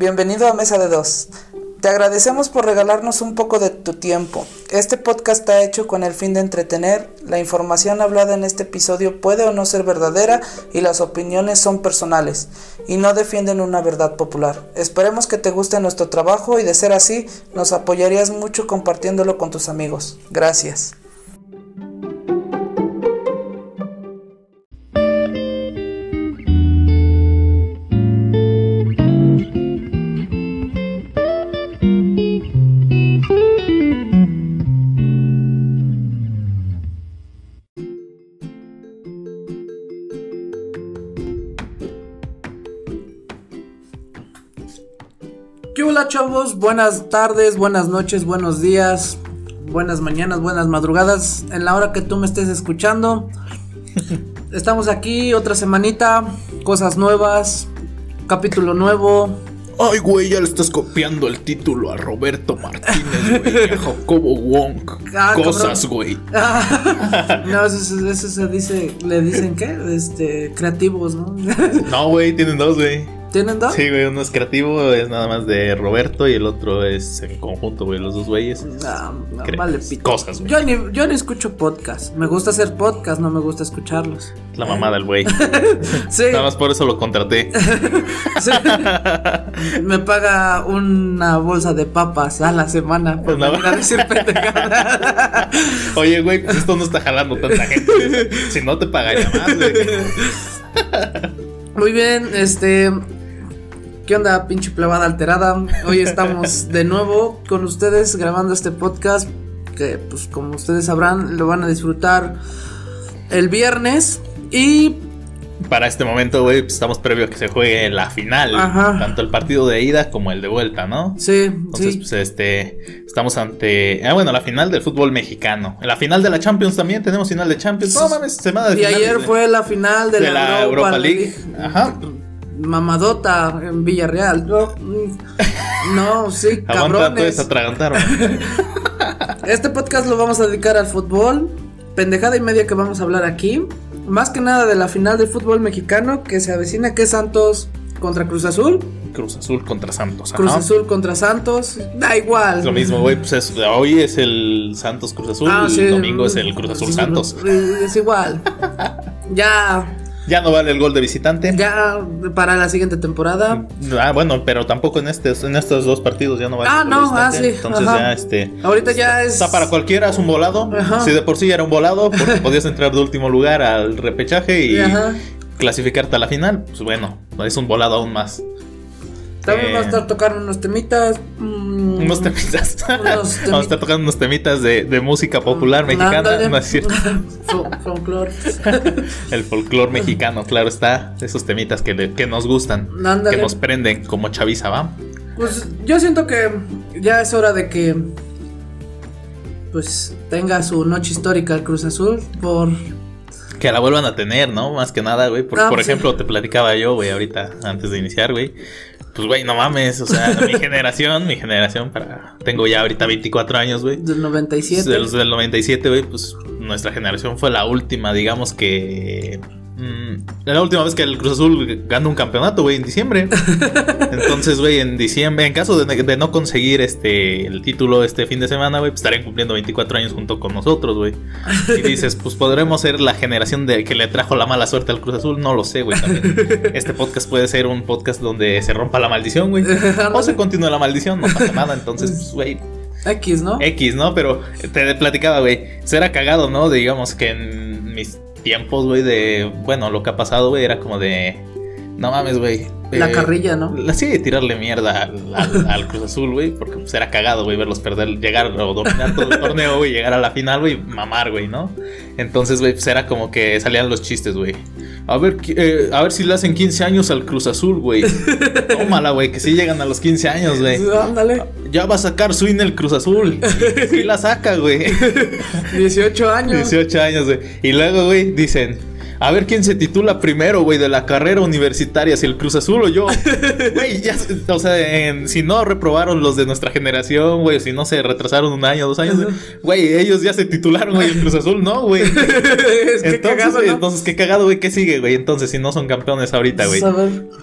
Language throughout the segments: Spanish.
bienvenido a Mesa de Dos. Te agradecemos por regalarnos un poco de tu tiempo. Este podcast está hecho con el fin de entretener. La información hablada en este episodio puede o no ser verdadera y las opiniones son personales y no defienden una verdad popular. Esperemos que te guste nuestro trabajo y de ser así nos apoyarías mucho compartiéndolo con tus amigos. Gracias. Buenas tardes, buenas noches, buenos días, buenas mañanas, buenas madrugadas, en la hora que tú me estés escuchando. Estamos aquí otra semanita, cosas nuevas, capítulo nuevo. Ay, güey, ya le estás copiando el título a Roberto Martínez, güey, a Jacobo Wong. Ah, Cosas, cabrón. güey. no, eso se dice, le dicen qué? Este, creativos, ¿no? No, güey, tienen dos, güey. ¿Tienen dos? Sí, güey, uno es creativo, es nada más de Roberto y el otro es en conjunto, güey, los dos güeyes. No, no, vale, pito. Cosas, güey. Yo ni, yo ni escucho podcast. Me gusta hacer podcast, no me gusta escucharlos. La mamá del güey. Sí, Nada más por eso lo contraté. sí. Me paga una bolsa de papas a la semana por No. venir a decir pendejada. Oye, güey, pues esto no está jalando tanta gente. Si no te pagaría más, güey. Muy bien, este. ¿Qué onda, pinche plebada alterada? Hoy estamos de nuevo con ustedes grabando este podcast. Que, pues, como ustedes sabrán, lo van a disfrutar el viernes. Y Para este momento, güey, pues estamos previo a que se juegue la final. Ajá. Tanto el partido de ida como el de vuelta, ¿no? sí, Entonces, sí. pues este, estamos ante, ah, bueno, la final del fútbol mexicano. La final de la Champions también tenemos final de Champions. No mames, semana de Y finales ayer fue la final de, de la Europa League. League. Ajá. Mamadota en Villarreal. No, no sí, cabrones. Este podcast lo vamos a dedicar al fútbol. Pendejada y media que vamos a hablar aquí. Más que nada de la final del fútbol mexicano que se avecina, que es Santos contra Cruz Azul. Cruz Azul contra Santos. Cruz ajá. Azul contra Santos. Da igual. Es lo mismo, güey. Pues es- hoy es el Santos Cruz Azul. Ah, y sí. el domingo es el Cruz Azul Santos. Es igual. Ya, Ya no vale el gol de visitante. ya para la siguiente temporada. Ah, bueno, pero tampoco en estos, en estos dos partidos ya no vale Ah, el gol de no, ah, visitante. sí, Entonces ajá. ya este. Ahorita ya es. O sea, para cualquiera es un volado. Ajá. Si de por sí ya era un volado, porque podías entrar de último lugar al repechaje y Ajá. clasificarte a la final, pues bueno, es un volado aún más. También Eh, vamos a estar tocando unos temitas. mm, Unos temitas. Unos Vamos a temi- estar tocando unos temitas de, de música popular mexicana. No es cierto. Fol- folclore. El folclore mexicano, claro está. Esos temitas que, le- que nos gustan, Ándale. que nos prenden como chaviza, ¿va? Pues yo siento que ya es hora de que pues tenga su noche histórica el Cruz Azul por Que la vuelvan a tener, ¿no? Más que nada, güey. Por, Ah, por pues, ejemplo, te platicaba yo, güey, ahorita, antes de iniciar, güey. Pues, güey, no mames. O sea, mi generación, mi generación, para. Tengo ya ahorita 24 años, güey. del 97. De los del 97, güey, pues nuestra generación fue la última, digamos que. Mm, la última vez que el Cruz Azul ganó un campeonato, güey, en diciembre. Entonces, güey, en diciembre, en caso de, de no conseguir este el título este fin de semana, güey, pues estarían cumpliendo 24 años junto con nosotros, güey. Y dices, pues podremos ser la generación de que le trajo la mala suerte al Cruz Azul, no lo sé, güey. Este podcast puede ser un podcast donde se rompa la maldición, güey. O se continúa la maldición, no pasa nada. Entonces, pues, güey, X, ¿no? X, ¿no? Pero te platicaba, güey. Será cagado, ¿no? Digamos que en mis tiempos, güey, de. Bueno, lo que ha pasado, güey, era como de. No mames, güey. La eh, carrilla, ¿no? la- Sí, tirarle mierda al, al- al Cruz Azul, güey, porque pues era cagado, güey, verlos perder, llegar o dominar todo el torneo, güey, llegar a la final, güey, mamar, güey, ¿no? Entonces, güey, pues era como que salían los chistes, güey. A ver, eh, a ver si le hacen 15 años al Cruz Azul, güey. Tómala, güey, que sí llegan a los 15 años, güey. Ándale. Ya va a sacar su INE el Cruz Azul. Sí la saca, güey. 18 años. 18 años, güey. Y luego, güey, dicen, A ver quién se titula primero, güey, de la carrera universitaria, si el Cruz Azul o yo. Güey, ya, o sea, en- si no reprobaron los de nuestra generación, güey, si no se retrasaron un año, dos años, güey, ellos ya se titularon, güey, el Cruz Azul no, güey. es que Entonces, cagado, güey, ¿no? entonces, qué cagado, güey, ¿qué sigue, güey? Entonces, si no son campeones ahorita, güey.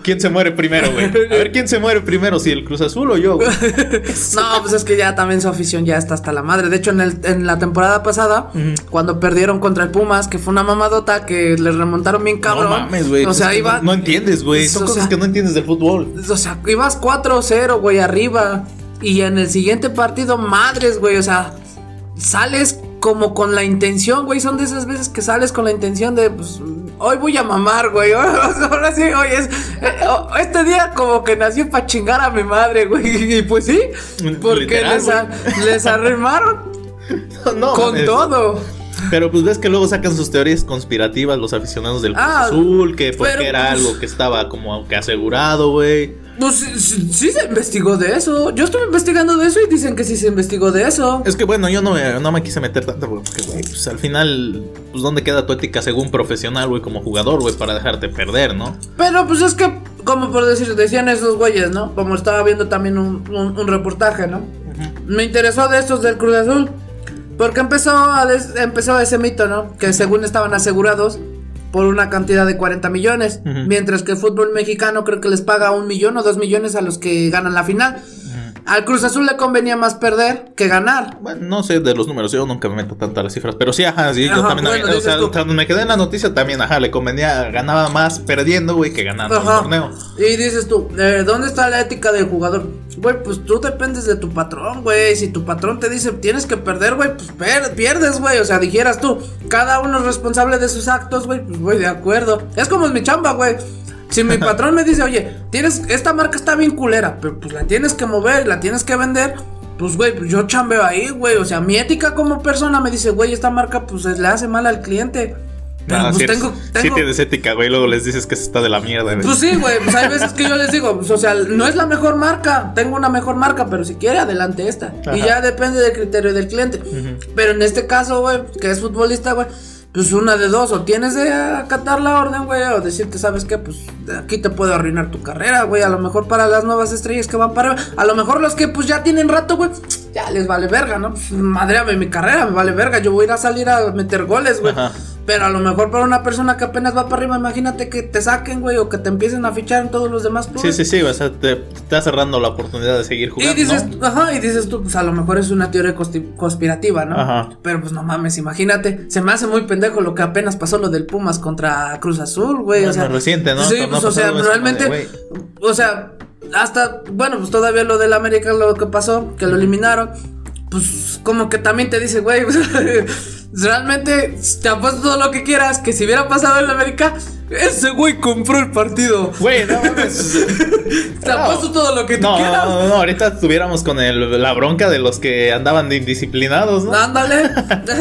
¿Quién se muere primero, güey? A ver, ¿quién se muere primero? ¿Si el Cruz Azul o yo, güey? No, pues es que ya también su afición ya está hasta la madre. De hecho, en, el, en la temporada pasada, cuando perdieron contra el Pumas, que fue una mamadota que les remontaron bien cabrón. No mames, güey. O sea, iba. no, no entiendes, güey. Son o cosas sea, que no entiendes del fútbol. O sea, ibas 4-0, güey, arriba. Y en el siguiente partido, madres, güey. O sea, sales como con la intención, güey. Son de esas veces que sales con la intención de, pues, hoy voy a mamar, güey. Ahora sí, hoy es. eh, oh, Este día como que nació para chingar a mi madre, güey. Y pues sí, porque Literal, les, a- les No, con todo. Pero pues ves que luego sacan sus teorías conspirativas los aficionados del Cruz Ah, Azul, que porque pero, era pues- algo que estaba como que asegurado, güey. Pues sí, sí- se investigó de eso. Yo estuve investigando de eso y dicen que sí se investigó de eso. Es que bueno, yo no me, no me quise meter tanto, güey, porque, güey, pues al final, pues dónde queda tu ética según profesional, güey, como jugador, güey, para dejarte perder, ¿no? Pero pues es que, como por decir, decían esos güeyes, ¿no? Como estaba viendo también un, un- un reportaje, ¿no? Me interesó de estos del Cruz Azul. Porque empezó, a des- empezó ese mito, ¿no? Que según estaban asegurados por una cantidad de 40 millones. Mientras que el fútbol mexicano creo que les paga un millón o dos millones a los que ganan la final. Al Cruz Azul le convenía más perder que ganar. Bueno, no sé de los números, yo nunca me meto tanto a las cifras, pero sí, ajá, sí, yo también, bueno, o sea, cuando me quedé en la noticia también, ajá, le convenía, ganaba más perdiendo, güey, que ganando Ajá. el torneo. Y dices tú, eh, ¿dónde está la ética del jugador? Güey, pues tú dependes de tu patrón, güey. Si tu patrón te dice tienes que perder, güey, pues per- pierdes, güey. O sea, dijeras tú, cada uno es responsable de sus actos, güey, pues voy de acuerdo. Es como en mi chamba, güey. Si mi patrón me dice, oye, tienes, esta marca está bien culera, pero pues la tienes que mover, la tienes que vender. Pues, güey, pues yo chambeo ahí, güey. O sea, mi ética como persona me dice, güey, esta marca, pues le hace mal al cliente. Pero Ah, pues sí, eres- tengo, sí tengo, tienes ética, güey, luego les dices que se está de la mierda. güey. pues sí, güey, pues hay veces que yo les digo, pues, o sea, no es la mejor marca, tengo una mejor marca, pero si quiere, adelante esta. Y ya depende del criterio del cliente. Pero en este caso, güey, que es futbolista, güey, pues una de dos, o tienes de acatar la orden, güey, o decirte, ¿sabes qué? Pues aquí te puedo arruinar tu carrera, güey, a lo mejor para las nuevas estrellas que van para a lo mejor los que pues ya tienen rato, güey, ya les vale verga, ¿no? Pues, madreame mi carrera, me vale verga, yo voy a ir a salir a meter goles, güey. Pero a lo mejor para una persona que apenas va para arriba, imagínate que te saquen, güey, o que te empiecen a fichar en todos los demás Sí, clubes. sí, sí, o sea, te, te está cerrando la oportunidad de seguir Y jugando, dices, ¿no? ajá, y dices tú, pues a lo mejor es una teoría conspirativa, ¿no? Ajá. Pero pues no mames, imagínate, se me hace muy pendejo lo que apenas pasó lo del Pumas contra Cruz Azul, güey, o sea, reciente, ¿no? Sí, pues o sea, realmente, o sea, hasta, bueno, pues todavía lo del América, lo que pasó, que lo eliminaron, pues como que también te dice, güey, realmente te apuesto todo lo que quieras, que si hubiera pasado en América, ese güey compró el partido. Güey, no mames. Te apuesto todo lo que tú No, quieras. no, no, no, ahorita estuviéramos con el- la bronca de los que andaban de indisciplinados, ¿no? Ándale.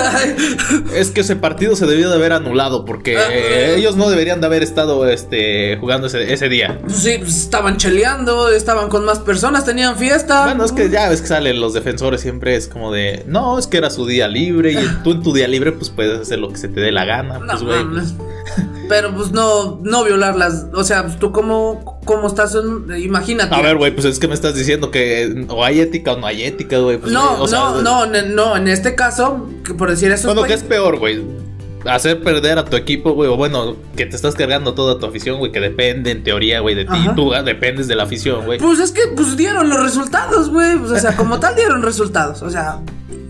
Es que ese partido se debió de haber anulado porque eh, ah. ellos no deberían de haber estado este, jugando ese, ese día. Pues sí, pues estaban cheleando, estaban con más personas, tenían fiesta. Bueno, es que ya ves que salen los defensores siempre es como de, no, es que era su día libre y tú en tu día libre pues puedes hacer lo que se te dé la gana, No pues güey. mames. Pero pues no, no violarlas. O sea, pues, tú cómo, cómo estás, en- imagínate. A ver, güey, pues es que me estás diciendo que o hay ética o no hay ética, güey. Pues, no, güey, o sea, no, no, no, en este caso, por decir eso. Bueno, ¿qué es peor, güey? Hacer perder a tu equipo, güey, o bueno, que te estás cargando toda tu afición, güey, que depende en teoría, güey, de ti. Ajá. Tú ah, dependes de la afición, güey. Pues es que pues dieron los resultados, güey. Pues, o sea, como tal dieron resultados. O sea,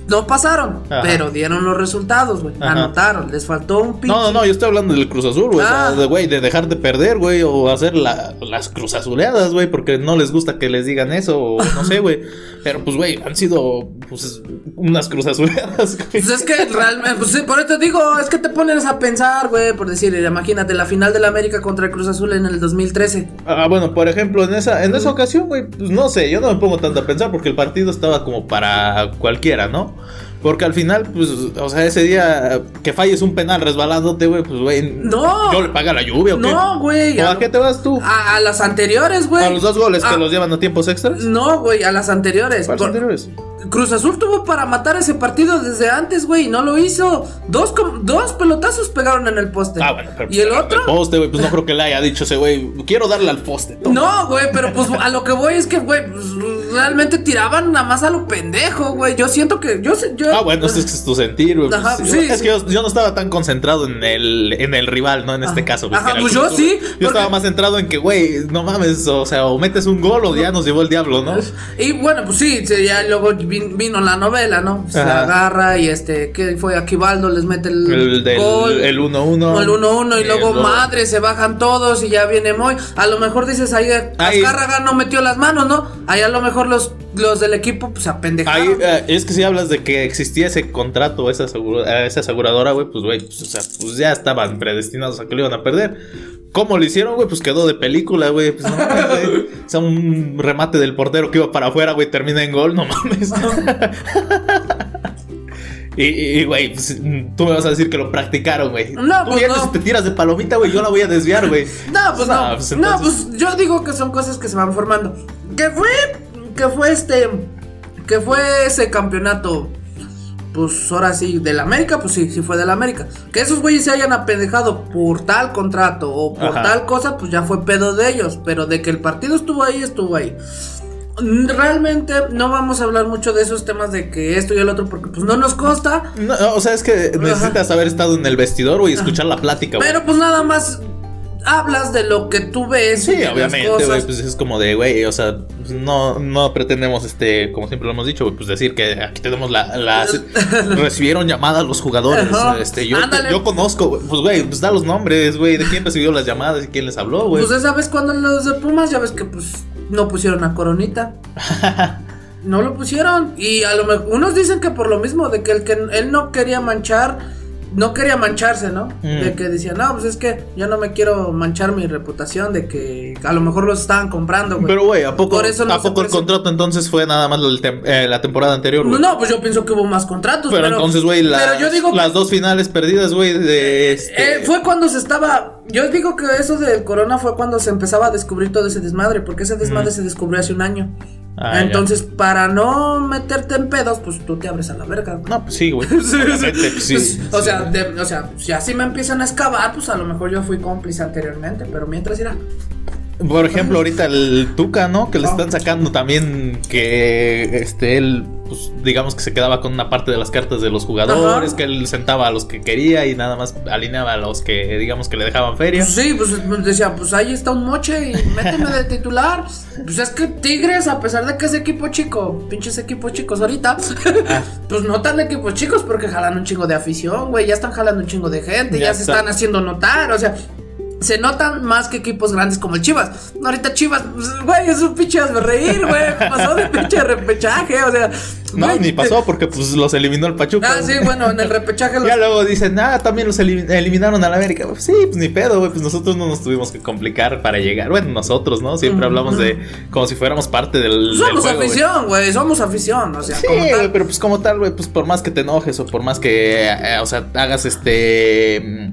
no pasaron, Ajá. pero dieron los resultados, güey. Anotaron, les faltó un pinche. No, no, no, yo estoy hablando del Cruz Azul, güey. Ah. O sea, de, güey, de dejar de perder, güey, o hacer la- las Cruz Azuleadas, güey, porque no les gusta que les digan eso, o no sé, güey. Pero pues, güey, han sido, pues, unas Cruz Azuleadas, güey. Pues es que realmente, pues sí, por eso te digo, es que te pones a pensar, güey, por decir, imagínate la final del América contra el Cruz Azul en el 2013. Ah, bueno, por ejemplo, en esa, en esa ocasión, güey, pues no sé, yo no me pongo tanto a pensar porque el partido estaba como para cualquiera, ¿no? Porque al final, pues, o sea, ese día que falles un penal resbalándote, güey, pues, güey. No. ¿Yo le paga la lluvia o qué? No, güey. ¿O a qué te vas tú? A, a las anteriores, güey. ¿A los dos goles que Ah, los llevan a tiempos extras? No, güey, a las anteriores. ¿Cuáles Por- anteriores? Cruz Azul tuvo para matar ese partido desde antes, güey, y no lo hizo. Dos, com- dos pelotazos pegaron en el poste. Ah, bueno, pero ¿Y el pero otro? poste, güey, pues no creo que le haya dicho ese güey, quiero darle al poste. toma. No, güey, pero pues a lo que voy es que, güey, pues, realmente tiraban nada más a lo pendejo, güey. Yo siento que. Yo, yo, Ah, bueno, ese es tu sentir, güey. Ajá, pues, sí, es sí. que yo, yo no estaba tan concentrado en el, en el rival, ¿no? En este Ajá. caso. güey, Ajá, pues yo sí, Yo porque- estaba más centrado en que, güey, no mames, o sea, o metes un gol o ya nos llevó el diablo, ¿no? Y bueno, pues sí, ya luego vin- vino la novela, ¿no? Se Ajá. agarra y este, ¿qué fue? Aquivaldo les mete el, El del gol. el 1-1. El 1-1 y luego madre, se bajan todos y ya viene Moy. A lo mejor dices ahí, Ahí- Azcárraga no metió las manos, ¿no? Ahí a lo mejor los, los del equipo pues apendejaron. Ahí, eh, es que si hablas de que existía ese contrato, esa, asegura- esa aseguradora, güey, pues, güey, pues, o sea, pues ya estaban predestinados a que lo iban a perder. ¿Cómo lo hicieron, güey? Pues quedó de película, güey. Pues no mames, güey. O sea, un remate del portero que iba para afuera, güey, termina en gol, no mames. Y, güey, pues, tú me vas a decir que lo practicaron, güey. No, tú pues, no. y te tiras de palomita, güey, yo la voy a desviar, güey. No, pues no. Ah, pues no, pues yo digo que son cosas que se van formando. ¿Qué fue? ¿Qué fue este? ¿Qué fue ese campeonato? Pues ahora sí, del América, pues sí, sí fue del América. Que esos güeyes se hayan apendejado por tal contrato o por Ajá. tal cosa, pues ya fue pedo de ellos. Pero de que el partido estuvo ahí, estuvo ahí. Realmente no vamos a hablar mucho de esos temas de que esto y el otro, porque pues no nos consta. No, o sea, es que necesitas haber estado en el vestidor, güey, y escuchar la plática, güey. Pero pues nada más hablas de lo que tú ves. Sí, de las obviamente, cosas. güey, pues es como de, güey, o sea, pues, no, no pretendemos, este, como siempre lo hemos dicho, pues decir que aquí tenemos la, la recibieron llamadas los jugadores, Ajá. este, yo, yo conozco, pues, güey, pues da los nombres, güey, de quién recibió las llamadas y quién les habló, güey. Pues esa vez cuando los de Pumas, ya ves que pues no pusieron a Coronita. No lo pusieron. Y a lo mejor unos dicen que por lo mismo, de que el que él no quería manchar, no quería mancharse, ¿no? Mm. De que decía, no, pues es que yo no me quiero manchar mi reputación, de que a lo mejor los estaban comprando, güey. Pero, güey, ¿a poco, Por eso no ¿a se poco el contrato entonces fue nada más lo tem- eh, la temporada anterior, güey? No, pues yo pienso que hubo más contratos. pero, entonces, güey, las, pero dos finales perdidas, güey, de este... Eh, fue cuando se estaba. Yo digo que eso del corona fue cuando se empezaba a descubrir todo ese desmadre, porque ese desmadre se descubrió hace un año. Ah, Entonces, para no meterte en pedos, pues tú te abres a la verga. No, pues sí, güey. Pues, sí, Pues, o, sea, de- o sea, si así me empiezan a excavar, pues a lo mejor yo fui cómplice anteriormente, pero mientras irá. Por ejemplo, ahorita el Tuca, ¿no? Que le están sacando también que este él, pues digamos que se quedaba con una parte de las cartas de los jugadores, Ajá. que él sentaba a los que quería y nada más alineaba a los que digamos que le dejaban feria. Pues sí, pues decía, pues ahí está un moche y méteme de titular. Pues es que Tigres, a pesar de que es equipo chico, pinches equipos chicos ahorita, Ah. pues no tan equipos chicos porque jalan un chingo de afición, güey, ya están jalando un chingo de gente, ya, Ya se está. están haciendo notar, o sea. Se notan más que equipos grandes como el Chivas. Ahorita Chivas, pues, güey, es un pinche reír, güey. Pasó de pinche repechaje, o sea. No, güey, ni pasó porque pues los eliminó el Pachuca. Ah, sí, bueno, en el repechaje los Ya luego dicen, ah, también los elim- eliminaron a la América. Pues sí, pues ni pedo, güey. Pues nosotros no nos tuvimos que complicar para llegar. Bueno, nosotros, ¿no? Siempre hablamos de como si fuéramos parte del, del Somos juego, afición, güey, somos afición, o sea, Sí, como tal. güey, pero pues como tal, güey, pues por más que te enojes o por más que, eh, o sea, hagas este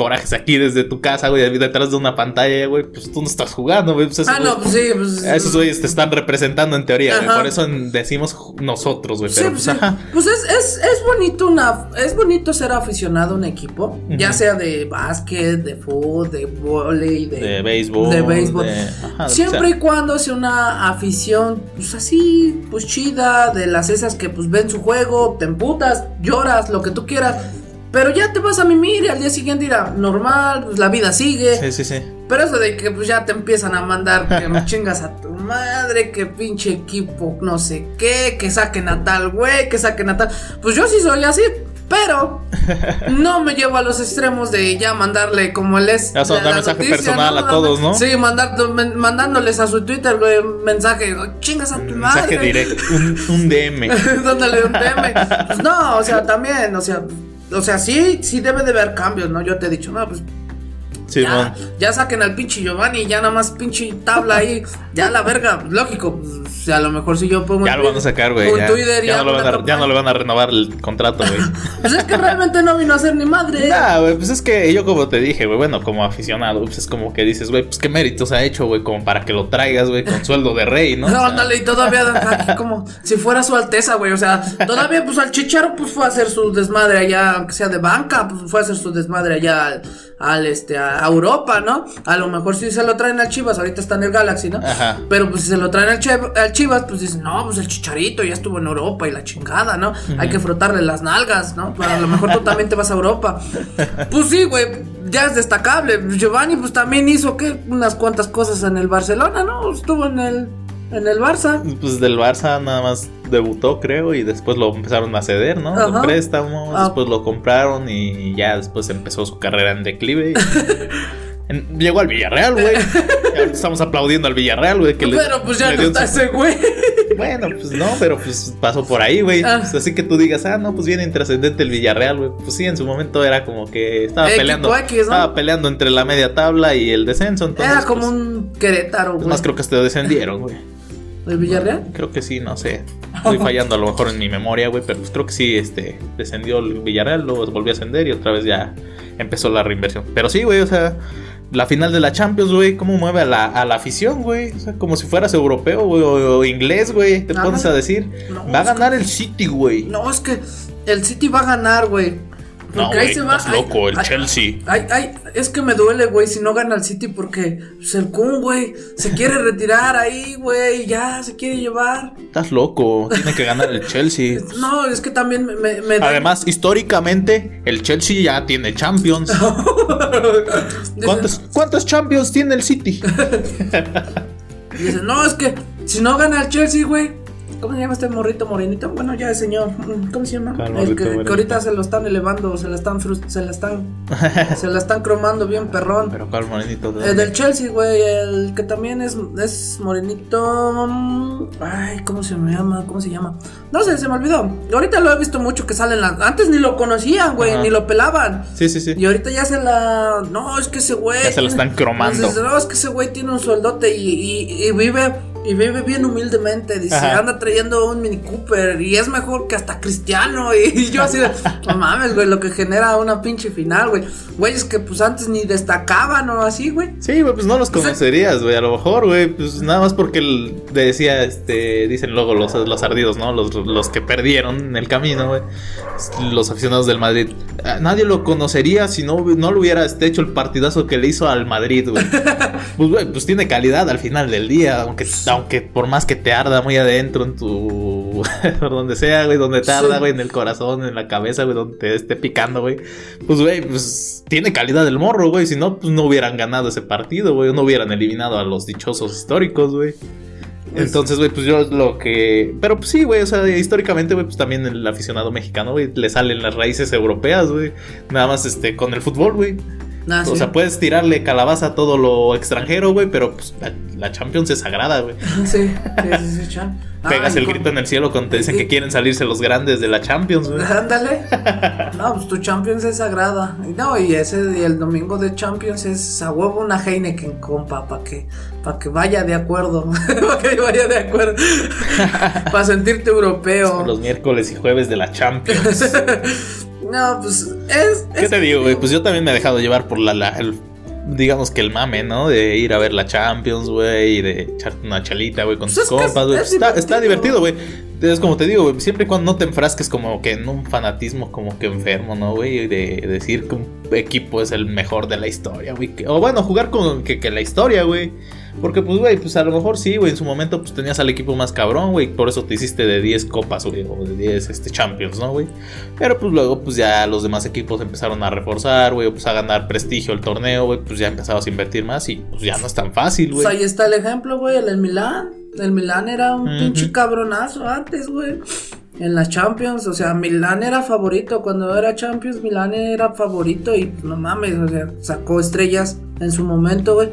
corajes aquí desde tu casa, güey, detrás de una pantalla, güey, pues tú no estás jugando, güey. Pues esos, Ah, no, güeyes- pues sí, pues. esos güeyes te están representando en teoría, güey. Por eso decimos nosotros, güey. Sí, Pero pues, pues, sí. ajá. Pues es, es, es bonito una es bonito ser aficionado a un equipo, ya sea de básquet, de fútbol, de volei, de, De béisbol. de béisbol. de- ajá, Siempre y cuando sea una afición, pues así, pues chida, de las esas que pues ven su juego, te emputas, lloras, lo que tú quieras. Pero ya te vas a mimir y al día siguiente irá normal, pues la vida sigue. Sí, sí, sí. Pero eso de que pues ya te empiezan a mandar que me chingas a tu madre, que pinche equipo no sé qué, que saquen a tal güey, que saquen a tal. Pues yo sí soy así, pero no me llevo a los extremos de ya mandarle como él es. Ya mensaje personal a todos, ¿no? Sí, mandar, men- mandándoles a su Twitter, güey, mensaje, chingas a tu madre. Mensaje directo, un, un DM. Dándole un DM. Pues no, o sea, también, o sea, o sea, sí, sí debe de haber cambios, ¿no? Yo te he dicho, no, pues Sí, ya, ya saquen al pinche Giovanni, ya nada más pinche tabla ahí, ya la verga, lógico, pues, a lo mejor si yo pongo Ya lo van a sacar, güey. Ya, Twitter, ya no lo una van a, ya no le van a renovar el contrato, güey. Pues es que realmente no vino a ser ni madre. Nah, güey, pues es que yo como te dije, güey, bueno, como aficionado, pues es como que dices, güey, pues qué méritos ha hecho, güey, como para que lo traigas, güey, con sueldo de rey, ¿no? No, O sea, ándale, y todavía aquí como si fuera su alteza, güey. O sea, todavía pues al chicharo pues fue a hacer su desmadre allá, aunque sea de banca, pues fue a hacer su desmadre allá al, al, este, a Europa, ¿no? A lo mejor si se lo traen al Chivas, ahorita está en el Galaxy, ¿no? Ajá. Pero pues si se lo traen al, Chivas, pues dicen, no, pues el chicharito ya estuvo en Europa y la chingada, ¿no? Hay que frotarle las nalgas, ¿no? Pues, a lo mejor tú también te vas a Europa. Pues sí, güey, ya es destacable. Giovanni pues también hizo, ¿qué? Unas cuantas cosas en el Barcelona, ¿no? Estuvo en el, en el Barça. Pues del Barça nada más debutó, creo, y después lo empezaron a ceder, ¿no? Ajá. préstamo, Ah. después lo compraron y ya después empezó su carrera en declive. y- en- llegó al Villarreal, güey. Estamos aplaudiendo al Villarreal, güey. le- Pero pues ya no está su- ese güey. Bueno, pues no, pero pues pasó por ahí, güey. Ah. Pues así que tú digas, ah, no, pues viene intrascendente el Villarreal, güey. Pues sí, en su momento era como que estaba peleando. X, ¿no? Estaba peleando entre la media tabla y el descenso. Entonces, Era como pues, un Querétaro, es güey. más, creo que hasta descendieron, güey. ¿El Villarreal? Creo que sí, no sé. Estoy fallando a lo mejor en mi memoria, güey, pero pues creo que sí, este, descendió el Villarreal, luego volvió a ascender y otra vez ya empezó la reinversión. Pero sí, güey, o sea, la final de la Champions, güey, cómo mueve a la, a la afición, güey. O sea, como si fueras europeo, güey, o, o inglés, güey, te Ajá. pones a decir. No, va a que- ganar el City, güey. No, es que el City va a ganar, güey. No, Porque ahí güey, se va. estás ay, loco, el ay, Chelsea. Ay, ay, es que me duele, güey, si no gana el City porque pues, el Kun, güey, se quiere retirar ahí, güey, ya se quiere llevar. Estás loco, tiene que ganar el Chelsea. No, es que también me, me, da- Además, históricamente, el Chelsea ya tiene Champions. ¿Cuántos, cuántos Champions tiene el City? Dicen, no, es que si no gana el Chelsea, güey. ¿Cómo se llama este morrito morenito? Bueno, ya es señor. Mm, ¿Cómo se llama? ¿Cuál El que, ahorita se lo están elevando, se la están se la están se la están cromando bien perrón. Pero cuál morenito. ¿De El dónde? del Chelsea, güey, el que también es, es morenito. mm, Ay, ¿cómo se me llama? ¿Cómo se llama? No sé, se me olvidó. Ahorita lo he visto mucho que salen las. Antes ni lo conocían, güey, Ajá. ni lo pelaban. Sí, sí, sí. Y ahorita ya se la. No, es que ese güey. Ya se tiene- están cromando. No, es que ese güey tiene un sueldote y, y- y vive. Y vive bien humildemente. Dice, Ajá. anda trayendo un Mini Cooper. Y es mejor que hasta Cristiano. Y, yo así de. No mames, güey, lo que genera una pinche final, güey. Güeyes que pues antes ni destacaban o así, güey. Sí, güey, pues no los conocerías, güey. A lo mejor, güey, pues nada más porque el- decía, este, dicen luego los, los ardidos, ¿no? Los, los que perdieron en el camino, güey. Los aficionados del Madrid. Ah, Nadie lo conocería si no, no le hubiera este, hecho el partidazo que le hizo al Madrid, güey. Pues, güey, pues tiene calidad al final del día, aunque, aunque por más que te arda muy adentro en tu... por donde sea, güey, donde te arda, Sí. güey, en el corazón, en la cabeza, güey, donde te esté picando, güey. Pues, güey, pues tiene calidad el morro, güey. Si no, pues no hubieran ganado ese partido, güey. No hubieran eliminado a los dichosos históricos, güey. Entonces, güey, pues yo lo que. Pero pues sí, güey, o sea, históricamente, güey, pues también el aficionado mexicano, güey, le salen las raíces europeas, güey. Nada más este, con el fútbol, güey. O sí. sea, puedes tirarle calabaza a todo lo extranjero, güey, pero pues la, la Champions es sagrada, güey. Sí, sí, sí, sí, chan. Pegas el con- grito en el cielo cuando te dicen que quieren salirse los grandes de la Champions, güey. Ándale. No, pues tu Champions es sagrada. No, y ese y el domingo de Champions es a huevo una Heineken, compa, para que, pa que vaya de acuerdo. para que vaya de acuerdo. para sentirte europeo. Los miércoles y jueves de la Champions. No, pues es. ¿Qué es- te digo, güey? Pues yo también me he dejado llevar por la, la- el- digamos que el mame, ¿no? De ir a ver la Champions, güey, y de echarte una chalita, güey, con Pues tus compas, es- güey. es Pues Está, está divertido, güey. Es como te digo, güey, siempre y cuando no te enfrasques como que en un fanatismo como que enfermo, ¿no, güey? De decir que un equipo es el mejor de la historia, güey. O bueno, jugar con que, que la historia, güey. Porque, pues, güey, pues a lo mejor sí, güey, en su momento pues tenías al equipo más cabrón, güey. Por eso te hiciste de 10 copas, güey, o de 10 este, Champions, ¿no, güey? Pero pues luego, pues ya los demás equipos empezaron a reforzar, güey, pues a ganar prestigio el torneo, güey, pues ya empezabas a invertir más y pues ya no es tan fácil, Pues güey. ahí está el ejemplo, güey, el, el Milán. El Milán era un pinche cabronazo antes, güey. En las Champions, o sea, Milán era favorito. Cuando era Champions, Milán era favorito. Y pues, no mames, o sea, sacó estrellas en su momento, güey.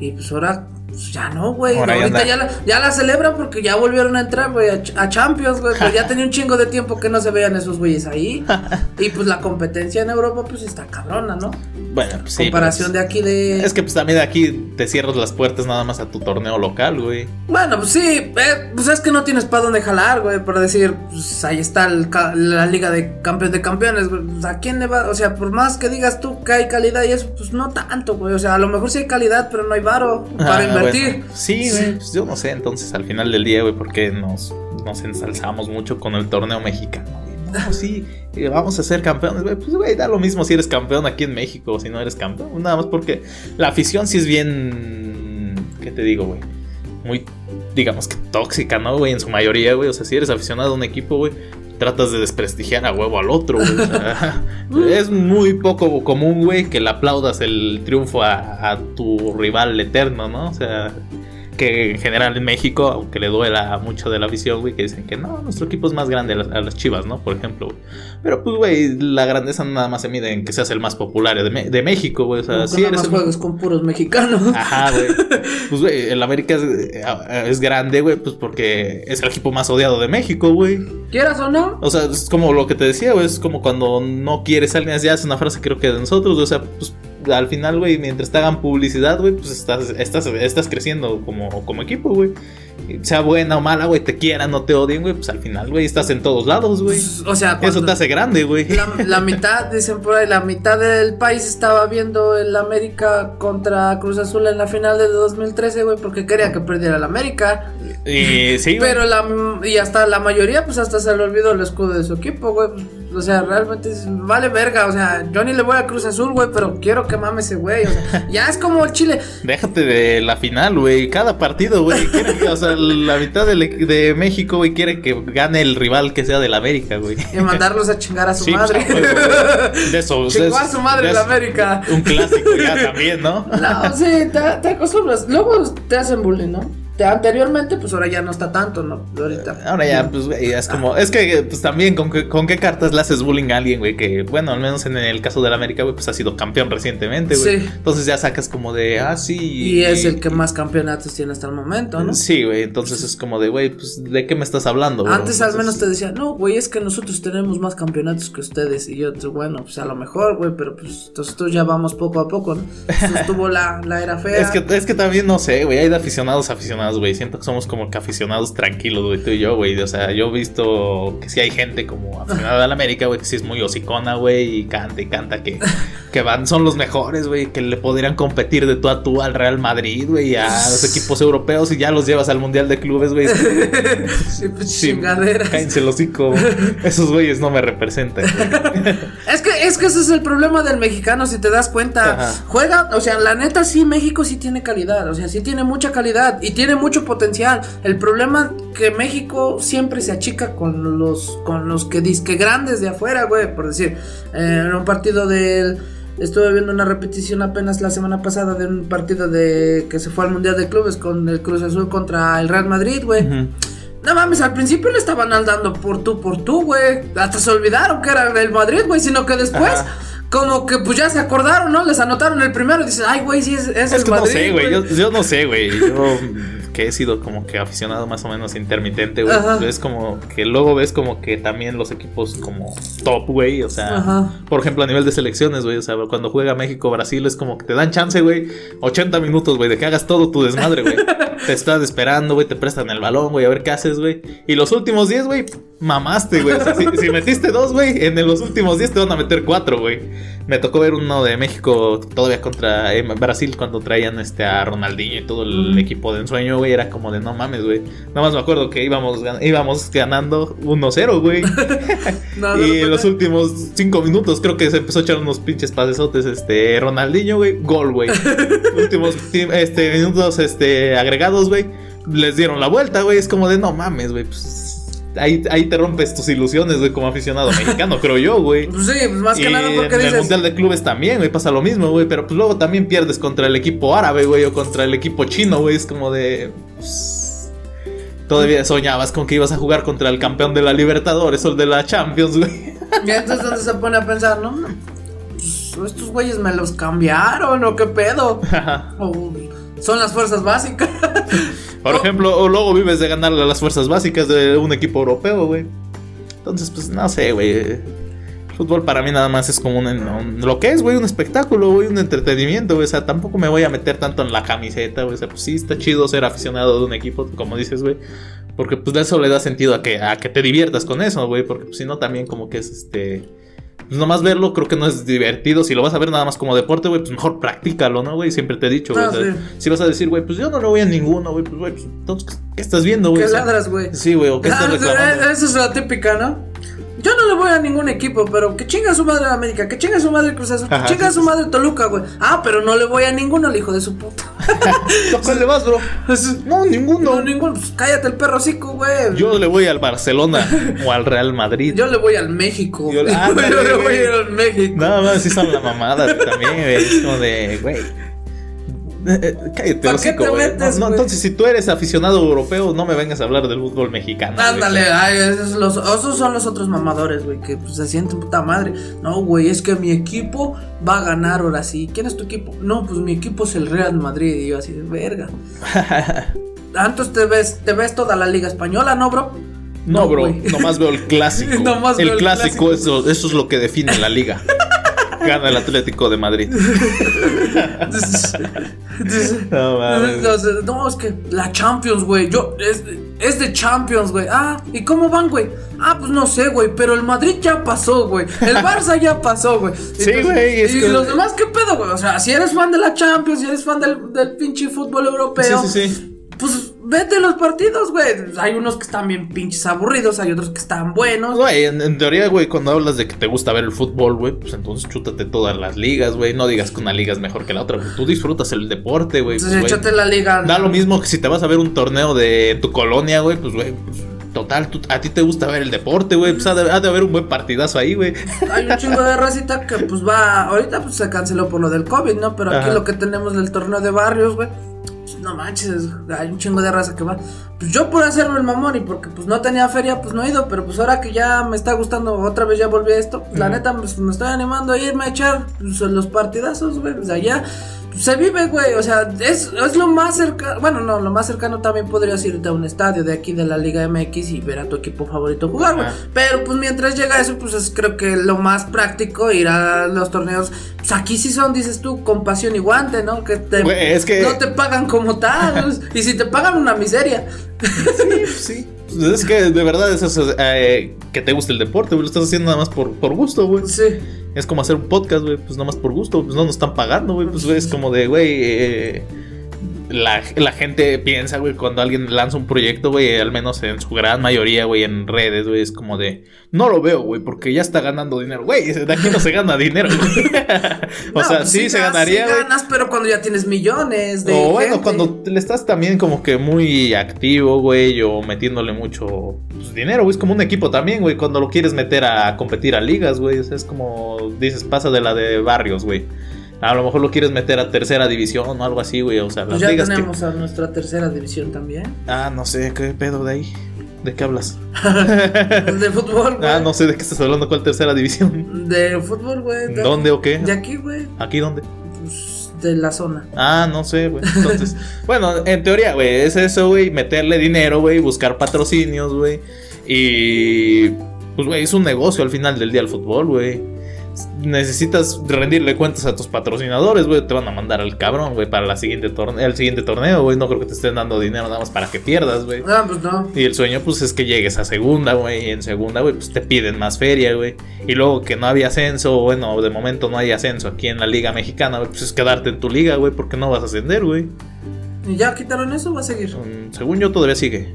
Y pues ahora Pues ya no, güey. Ahora Ahorita ya la, ya la celebran porque ya volvieron a entrar, güey, a, a Champions, güey. Pues ya tenía un chingo de tiempo que no se veían esos güeyes ahí. y pues la competencia en Europa, pues está cabrona, ¿no? Bueno, pues sí. Comparación de pues, aquí de. Es que pues también aquí te cierras las puertas nada más a tu torneo local, güey. Bueno, pues sí, eh, pues es que no tienes para dónde jalar, güey, por decir, pues ahí está el la liga de campeones de campeones, güey, pues, ¿a quién le va? O sea, por más que digas tú que hay calidad y eso, pues no tanto, güey, o sea, a lo mejor sí hay calidad, pero no hay varo para Ah, bueno. Sí, güey, pues yo no sé, entonces al final del día, güey, porque nos, nos ensalzamos mucho con el torneo mexicano, güey. No, sí, eh, vamos a ser campeones, güey. Pues, güey, da lo mismo si eres campeón aquí en México o si no eres campeón. Nada más porque la afición sí es bien. ¿Qué te digo, güey? Muy, digamos que tóxica, ¿no, güey? En su mayoría, güey. O sea, si eres aficionado a un equipo, güey, tratas de desprestigiar a huevo al otro, güey. O sea, es muy poco común, güey, que le aplaudas el triunfo a, a tu rival eterno, ¿no? O sea, que en general en México, aunque le duela mucho de la afición, güey, que dicen que no, nuestro equipo es más grande a las, a las chivas, ¿no? Por ejemplo, güey. Pero pues, güey, la grandeza nada más se mide en que seas el más popular de, de México, güey. O sea, sí nada eres más juegas con puros mexicanos. Ajá, güey. Pues, güey, el América es, eh, es grande, güey, pues porque es el equipo más odiado de México, güey. Quieras o no, O sea, es como lo que te decía, güey, es como cuando no quieres a alguien, ya es una frase creo que de nosotros, güey, o sea, pues al final, güey, mientras te hagan publicidad, güey, pues estás, estás, estás creciendo como, como equipo, güey. Sea buena o mala, güey, te quieran, no te odien, güey, pues al final, güey, estás en todos lados, güey. pues, o sea, Eso te hace grande, güey. La, la mitad, dicen por ahí, la mitad del país estaba viendo el América contra Cruz Azul en la final de 2013, güey, porque quería que perdiera el América. Y sí. Pero la, y hasta la mayoría, pues hasta se le olvidó el escudo de su equipo, güey. O sea, realmente es- vale verga. O sea, yo ni le voy a Cruz Azul, güey, pero quiero que mame ese güey. O sea, ya es como el Chile. Déjate de la final, güey. Cada partido, güey. O sea, la mitad del- de, México, güey, quiere que gane el rival que sea del América, güey. Y mandarlos a chingar a su Sí, pues, madre. pues, de eso. Chingó de a su madre de el eso- América. Un clásico ya también, ¿no? No, sí, te, te acostumbras. Luego te hacen bullying, ¿no? Te- anteriormente, pues ahora ya no está tanto, ¿no? Ahorita. Ahora ya, pues, güey, es como. Es que, pues también, ¿con qué, con qué cartas le haces bullying a alguien, güey? Que, bueno, al menos en el caso del América, güey, pues ha sido campeón recientemente, güey. Sí. Entonces ya sacas como de, ah, sí. Y es el que más campeonatos tiene hasta el momento, ¿no? Sí, güey. Entonces es como de, güey, pues, ¿de qué me estás hablando, güey? Antes al menos te decían, no, güey, es que nosotros tenemos más campeonatos que ustedes. Y yo, pues, bueno, pues a lo mejor, güey, pero pues nosotros ya vamos poco a poco, ¿no? Entonces tuvo la, la era fea. Es que, es que también no sé, güey. Hay de aficionados a Siento que somos como que aficionados tranquilos, güey, tú y yo, güey. O sea, yo he visto que sí hay gente como aficionada al América, güey, que sí es muy hocicona, güey, y canta y canta que, que van, son los mejores, güey, que le podrían competir de tú a tú al Real Madrid, güey, a los equipos europeos y ya los llevas al Mundial de Clubes, güey. Sí, pues, Sí, chingaderas. Cállense el hocico. Esos güeyes no me representan. Es que, es que ese es el problema del mexicano, si te das cuenta. Ajá. Juega, o sea, la neta sí, México sí tiene calidad, o sea, sí tiene mucha calidad y tiene mucho potencial. El problema que México siempre se achica con los, con los que disque grandes de afuera, güey. Por decir, eh, en un partido del... Estuve viendo una repetición apenas la semana pasada de un partido de que se fue al Mundial de Clubes con el Cruz Azul contra el Real Madrid, güey. No mames, al principio le estaban andando por tú, por tú, güey. Hasta se olvidaron que era del Madrid, güey. Sino que después, Ajá. como que pues ya se acordaron, ¿no? Les anotaron el primero y dicen, ay, güey, sí, es, es, Es el que no Madrid. sé, güey. Yo, yo no sé, güey. Yo que he sido como que aficionado más o menos intermitente, güey. Es como que luego ves como que también los equipos como top, güey. O sea, Ajá. por ejemplo, a nivel de selecciones, güey. O sea, cuando juega México-Brasil es como que te dan chance, güey. 80 minutos, güey, de que hagas todo tu desmadre, güey. te estás esperando, güey. Te prestan el balón, güey, a ver qué haces, güey. Y los últimos 10, güey, mamaste, güey. O sea, si, si metiste dos, güey, en los últimos 10 te van a meter cuatro, güey. Me tocó ver uno de México todavía contra eh, Brasil cuando traían este a Ronaldinho y todo el equipo de ensueño, güey. Era como de no mames, güey. Nada más me acuerdo que íbamos, gan- íbamos ganando 1-0, güey. No, y en los últimos 5 minutos creo que se empezó a echar unos pinches pasesotes, este, Ronaldinho, güey. Gol, güey. últimos ti- este, minutos este, agregados, güey. Les dieron la vuelta, güey. Es como de no mames, güey. Pues, ahí, ahí te rompes tus ilusiones, güey, como aficionado mexicano, creo yo, güey. Pues sí, pues más que Y nada porque en el dices. Mundial de Clubes también, güey, pasa lo mismo, güey. Pero pues luego también pierdes contra el equipo árabe, güey, o contra el equipo chino, güey. Es como de. pues, todavía soñabas con que ibas a jugar contra el campeón de la Libertadores o el de la Champions, güey. Y entonces donde se pone a pensar, ¿no? Pues, estos güeyes me los cambiaron o qué pedo. O son las fuerzas básicas. Por ejemplo, o luego vives de ganarle a las fuerzas básicas de un equipo europeo, güey. Entonces, pues no sé, güey. Fútbol para mí nada más es como un, un- lo que es, güey, un espectáculo, güey, un entretenimiento, güey. O sea, tampoco me voy a meter tanto en la camiseta, güey. O sea, pues sí está chido ser aficionado de un equipo, como dices, güey. Porque pues de eso le da sentido a que, a que te diviertas con eso, güey. Porque pues, si no, también como que es este. Pues nomás verlo creo que no es divertido. Si lo vas a ver nada más como deporte, güey, pues mejor practícalo, ¿no, güey? Siempre te he dicho, güey. Ah, o sea, sí. Si vas a decir, güey, pues yo no lo voy a ninguno, güey, pues, güey, pues entonces, ¿qué estás viendo, güey? ¿Qué ladras, güey? Sí, güey, o qué estás Ah, reclamando. Esa es la típica, ¿no? Yo no le voy a ningún equipo, pero que chinga su madre América, que chinga su madre Cruz Azul, que chinga su madre Toluca, güey. Ah, pero no le voy a ninguno al hijo de su puta. ¿A cuál le vas, bro? No, ninguno. No, ninguno. Pues cállate el perro cico, güey. Yo le voy al Barcelona o al Real Madrid. Yo le voy al México. Yo- Yo, ándale, le voy al México. Nada más, sí son la mamada también, güey. Es como de, güey. Eh, eh, Cállate, ¿Para qué hocico, te metes, No, entonces, si tú eres aficionado europeo, no me vengas a hablar del fútbol mexicano. Ándale, ay, esos, los, esos son los otros mamadores, güey, que pues, se sienten puta madre. No, güey, es que mi equipo va a ganar ahora sí. ¿Quién es tu equipo? No, pues mi equipo es el Real Madrid. Y yo así de verga. Antes te ves, te ves toda la liga española, ¿no, bro? No, bro, güey. nomás veo el clásico. Nomás el veo el clásico, clásico. Eso, eso es lo que define la liga. Gana el Atlético de Madrid. No mames. No, es que la Champions, güey. Yo, es, es de Champions, güey. Ah, ¿y cómo van, güey? Ah, pues no sé, güey. Pero el Madrid ya pasó, güey. El Barça ya pasó, güey. Sí, güey, Y que- los demás, ¿qué pedo, güey? O sea, si eres fan de la Champions, si eres fan del, del pinche fútbol europeo. Sí, sí, sí. Pues vete los partidos, güey. Hay unos que están bien pinches aburridos, hay otros que están buenos. Güey, en, en teoría, güey, cuando hablas de que te gusta ver el fútbol, güey, pues entonces chútate todas las ligas, güey. No digas que una liga es mejor que la otra. pues Tú disfrutas el deporte, güey. Entonces, pues, güey. échate la liga. Da lo mismo que si te vas a ver un torneo de tu colonia, güey, pues, güey, pues, total, tú- a ti te gusta ver el deporte, güey. Pues ha de, ha de haber un buen partidazo ahí, güey. Hay un chingo de racita que pues va. Ahorita pues se canceló por lo del COVID, ¿no? Pero aquí Ajá. lo que tenemos del torneo de barrios, güey. No manches, hay un chingo de raza que va. Pues yo por hacerme el mamón y porque pues no tenía feria, pues no he ido. Pero pues ahora que ya me está gustando, otra vez ya volví a esto. pues, La neta pues, me estoy animando a irme a echar pues, los partidazos, güey. Pues allá. Se vive, güey, o sea, es, es lo más cercano, bueno, no, lo más cercano también podrías irte a un estadio de aquí de la Liga MX y ver a tu equipo favorito jugar, güey. Pero pues mientras llega eso, pues es creo que lo más práctico ir a los torneos. Pues aquí sí son, dices tú, con pasión y guante, ¿no? Que te, Güey, es que- no te pagan como tal. y si te pagan una miseria. Sí. Pues es que de verdad es eso, eh, que te gusta el deporte, güey. Lo estás haciendo nada más por, por gusto, güey. Sí. Es como hacer un podcast, güey, pues nada más por gusto, pues no nos están pagando, güey, pues güey, es como de, güey, eh, la, la gente piensa, güey, cuando alguien lanza un proyecto, güey, al menos en su gran mayoría, güey, en redes, güey, es como de, no lo veo, güey, porque ya está ganando dinero, güey, de aquí no se gana dinero, güey. o No, sea, pues sí, se ga- ganaría, sí ganas, pero cuando ya tienes millones de. O bueno, gente. cuando le estás también como que muy activo, güey, o metiéndole mucho pues, dinero, güey, es como un equipo también, güey, cuando lo quieres meter a competir a ligas, güey, o sea, es como, dices, pasa de la de barrios, güey. A lo mejor lo quieres meter a tercera división o algo así, güey, o sea, Pues ya que- tenemos a nuestra tercera división también. Ah, no sé, ¿qué pedo de ahí? ¿De qué hablas? de fútbol, güey. Ah, no sé de qué estás hablando, ¿cuál tercera división? De fútbol, güey. de- ¿Dónde o qué? De aquí, güey. ¿Aquí dónde? Pues, de la zona. Ah, no sé, güey. Entonces, bueno, en teoría, güey, es eso, güey, meterle dinero, güey, buscar patrocinios, güey. Y pues, güey, es un negocio al final del día el fútbol, güey. Necesitas rendirle cuentas a tus patrocinadores, güey. Te van a mandar al cabrón, güey, para la siguiente el siguiente torneo, güey. No creo que te estén dando dinero nada más para que pierdas, güey. Ah, pues no. Y el sueño, pues, es que llegues a segunda, güey. Y en segunda, güey, pues te piden más feria, güey. Y luego que no había ascenso, bueno, de momento no hay ascenso aquí en la Liga Mexicana, güey, pues es quedarte en tu liga, güey, porque no vas a ascender, güey. ¿Y ya quitaron eso? ¿Va a seguir? Mm, Según yo, todavía sigue.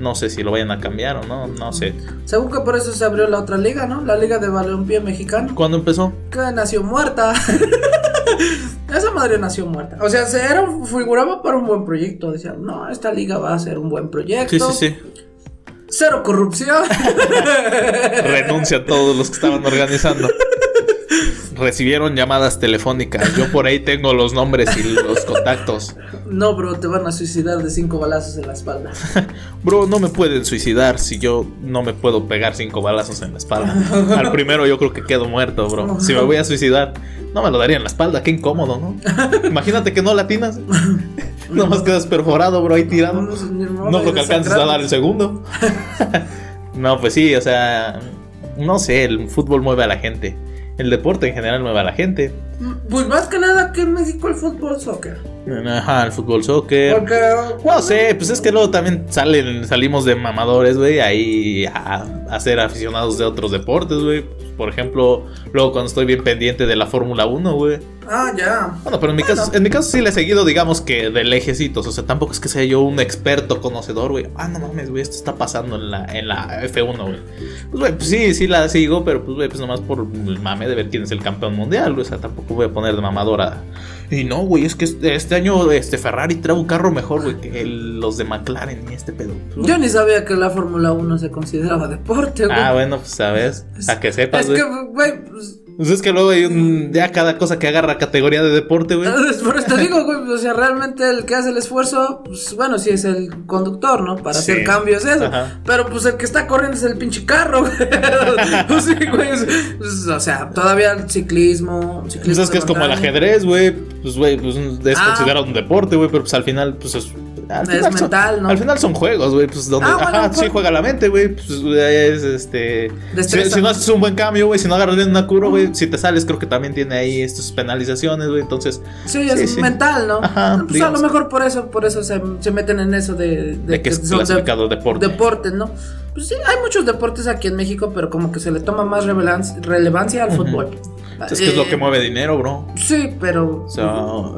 No sé si lo vayan a cambiar o no, no sé. Según que por eso se abrió la otra liga, ¿no? La liga de balompié mexicano. ¿Cuándo empezó? Que nació muerta. Esa madre nació muerta. O sea, se era, figuraba para un buen proyecto. Decían, no, esta liga va a ser un buen proyecto. Sí, sí, sí. Cero corrupción. Renuncia a todos los que estaban organizando. recibieron llamadas telefónicas. Yo por ahí tengo los nombres y los contactos. No, bro, te van a suicidar de cinco balazos en la espalda. Bro, no me pueden suicidar si yo no me puedo pegar cinco balazos en la espalda. Al primero yo creo que quedo muerto, bro. Si me voy a suicidar, no me lo daría en la espalda, qué incómodo, ¿no? Imagínate que no latinas. Nomás quedas perforado, bro, ahí tirado. No creo que alcances a dar el segundo. no, pues sí, o sea, no sé, el fútbol mueve a la gente. El deporte en general mueve a la gente. Pues más que nada que en México el fútbol soccer. Ajá, el fútbol soccer. Porque. No sé, pues es que luego también salen, salimos de mamadores, güey, ahí a, a ser aficionados de otros deportes, güey. Por ejemplo, luego cuando estoy bien pendiente de la Fórmula 1, güey. Ah, ya. Bueno, pero en mi, Bueno. caso, en mi caso sí le he seguido, digamos que de lejecitos. O sea, tampoco es que sea yo un experto conocedor, güey. Ah, no mames, güey, esto está pasando en la, en la F1, güey. Pues, güey, pues sí, sí la sigo, pero pues, güey, pues nomás por el mame de ver quién es el campeón mundial, güey. O sea, tampoco voy a poner de mamadora. Y no, güey, es que este, año este Ferrari trae un carro mejor, güey, que el- los de McLaren y este pedo. Yo ni sabía que la Fórmula 1 se consideraba deporte, güey. Ah, bueno, pues sabes. A que sepas, Es que, güey, pues, Pues es que luego hay un. Ya cada cosa que agarra categoría de deporte, güey. Por eso te digo, güey, o sea, realmente el que hace el esfuerzo, pues bueno, sí es el conductor, ¿no? Para Sí. hacer cambios, eso. Ajá. Pero pues el que está corriendo es el pinche carro, güey. Pues, sí, güey. es- pues, o sea, todavía el ciclismo. Pues ciclismo es que es como el ajedrez, güey. Pues, güey, pues es Ah. considerado un deporte, güey, pero pues al final, pues es. Al Es final son- mental, ¿no? Al final son juegos, güey, pues donde. Ah, bueno, ajá, pues- sí juega la mente, güey. Pues es este. Si, no haces un buen cambio, güey, si no agarras bien una curva, güey, si te sales, creo que también tiene ahí estas penalizaciones, güey. Entonces, Sí, es Sí, mental, ¿no? Ajá, pues a lo mejor por eso, por eso se, se meten en eso de, de que es son de- clasificado deporte. deportes, ¿no? Pues sí, hay muchos deportes aquí en México, pero como que se le toma más relevancia, relevancia al fútbol. Es que es lo Eh, que mueve dinero, bro. Sí, pero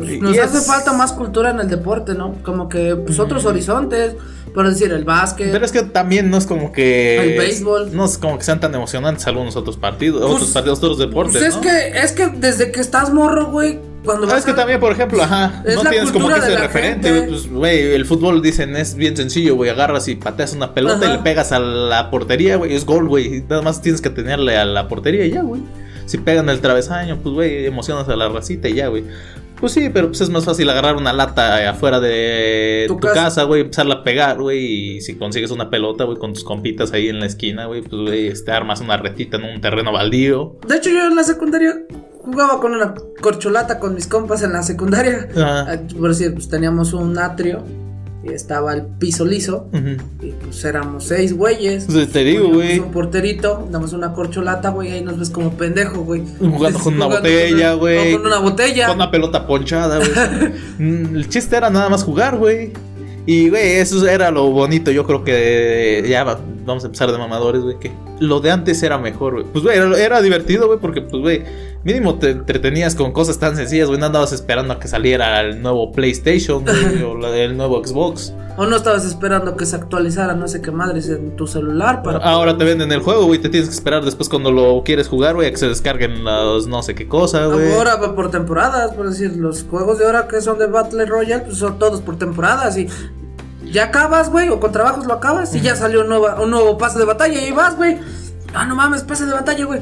y- nos hace falta más cultura en el deporte, ¿no? Como que pues otros horizontes, por decir el básquet. Pero es que también no es como que. El béisbol. No es como que sean tan emocionantes algunos otros partidos, Pues- otros partidos, otros deportes. Pues es ¿no? que es que desde que estás morro, güey, cuando Ah, es que también, por ejemplo, ajá, Es no tienes como que ese referente, gente. pues, güey, el fútbol dicen es bien sencillo, güey, agarras y pateas una pelota Ajá. y le pegas a la portería, güey, es gol, güey, nada más tienes que tenerle a la portería y ya, güey. Si pegan el travesaño, pues, güey, emocionas a la racita y ya, güey. Pues sí, pero pues es más fácil agarrar una lata afuera de Tu tu, casa. güey, empezarla a pegar, güey, y si consigues una pelota, güey, con tus compitas ahí en la esquina, güey, pues, güey, este, armas una retita en un terreno baldío. De hecho, yo en la secundaria jugaba con una corcholata con mis compas en la secundaria. Ajá. Ah, Por decir, pues teníamos un atrio y estaba el piso liso. Y pues éramos seis güeyes. Pues, te digo, güey. Un porterito, damos una corcholata, güey, ahí nos ves como pendejo, güey. Jugando con una Jugando botella, con- güey. Con una botella. Con una pelota ponchada, güey. Mm, el chiste era nada más jugar, güey. Y, güey, eso era lo bonito. Yo creo que ya va- vamos a empezar de mamadores, güey. Que lo de antes era mejor, güey. Pues, güey, era, era divertido, güey, porque, pues, güey, mínimo te entretenías con cosas tan sencillas, güey. No andabas esperando a que saliera el nuevo PlayStation, güey, o el nuevo Xbox. O no estabas esperando que se actualizara no sé qué madres en tu celular para. Ahora te venden el juego, güey. Te tienes que esperar después cuando lo quieres jugar, güey, a que se descarguen los no sé qué cosa, güey. Ahora va por temporadas, por decir, los juegos de ahora que son de Battle Royale, pues son todos por temporadas y ya acabas, güey, o con trabajos lo acabas y ya salió un nuevo, un nuevo pase de batalla y vas, güey. Ah, no mames, pase de batalla, güey.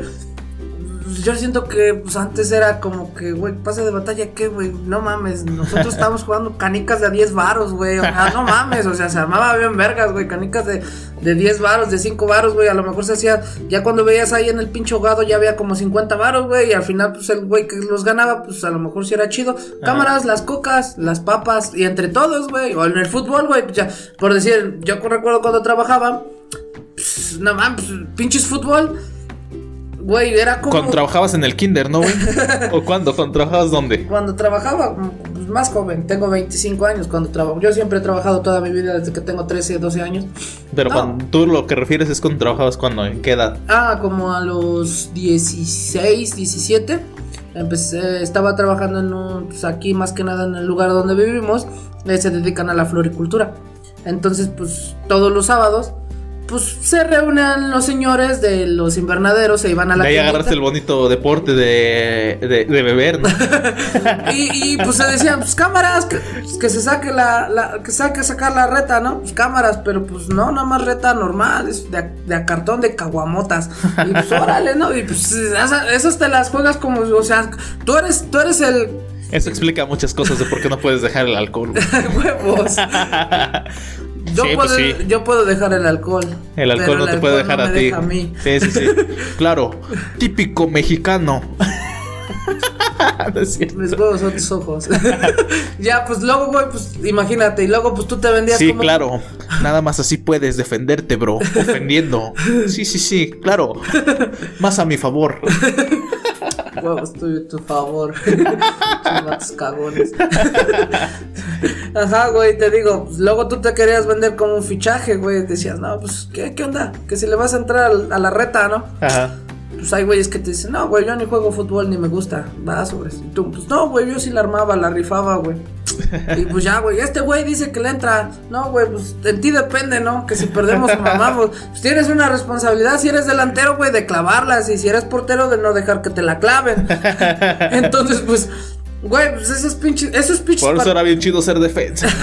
Yo siento que pues antes era como que, güey, pase de batalla, ¿qué, güey? No mames, nosotros estábamos jugando canicas de a 10 varos, güey. O sea, no mames, o sea, se armaba bien vergas, güey, canicas de, de 10 varos, de 5 varos, güey. A lo mejor se hacía, ya cuando veías ahí en el pinche hogado ya había como 50 varos, güey. Y al final, pues el güey que los ganaba, pues a lo mejor sí era chido. Cámaras, las cocas, las papas, y entre todos, güey. O en el fútbol, güey, pues ya, por decir, yo recuerdo cuando trabajaba, pues, no mames, pues, pinches fútbol. Güey, era como. Cuando trabajabas en el kinder, ¿no, güey? ¿O cuándo? ¿Cuando trabajabas dónde? Cuando trabajaba, pues, más joven, tengo 25 años cuando trabajo. Yo siempre he trabajado toda mi vida desde que tengo 13, 12 años. Pero No. cuando tú lo que refieres es cuando trabajabas cuando, ¿en qué edad? Ah, como a los 16, 17. Empecé, estaba trabajando en un, pues aquí más que nada en el lugar donde vivimos, eh, se dedican a la floricultura. Entonces, pues todos los sábados, pues se reúnen los señores de los invernaderos, se iban a la De ahí agarraste el bonito deporte de, de, de beber, ¿no? Y, y, pues se decían, pues cámaras, que, pues, que se saque la, la- que saque sacar la reta, ¿no? Pues cámaras, pero pues no, nada más reta normal, es de, de a cartón de caguamotas. Y pues órale, ¿no? Y pues esa- esas te las juegas como, o sea, tú eres, tú eres el Eso explica muchas cosas de por qué no puedes dejar el alcohol. huevos. Yo, Sí, puedo, pues sí. yo puedo dejar el alcohol. El alcohol no te puede alcohol dejar no a ti. deja a mí. Sí, sí, sí. Claro. Típico mexicano. No es cierto. Mis huevos son tus ojos. ya, pues luego, güey, pues imagínate. Y luego, pues tú te vendías Sí, como. claro. Nada más así puedes defenderte, bro. Ofendiendo. Sí, sí, sí, claro. Más a mi favor. Huevos, estoy tu favor. Cagones. Ajá, güey, te digo, pues, luego tú te querías vender como un fichaje, güey. Decías, no, pues, ¿qué, qué onda? Que si le vas a entrar a la reta, ¿no? Ajá. Pues hay güeyes que te dicen, no, güey, yo ni juego fútbol ni me gusta. Va, sobres. Y tú, pues no, güey, yo sí la armaba, la rifaba, güey. Y pues ya, güey, este güey dice que le entra. No, güey, pues en ti depende, ¿no? Que si perdemos mamamos. Pues tienes una responsabilidad, si eres delantero, güey, de clavarlas. Y si eres portero, de no dejar que te la claven. Entonces, pues, güey, pues esos pinches, esos pinches. Por eso era bien chido ser defensa.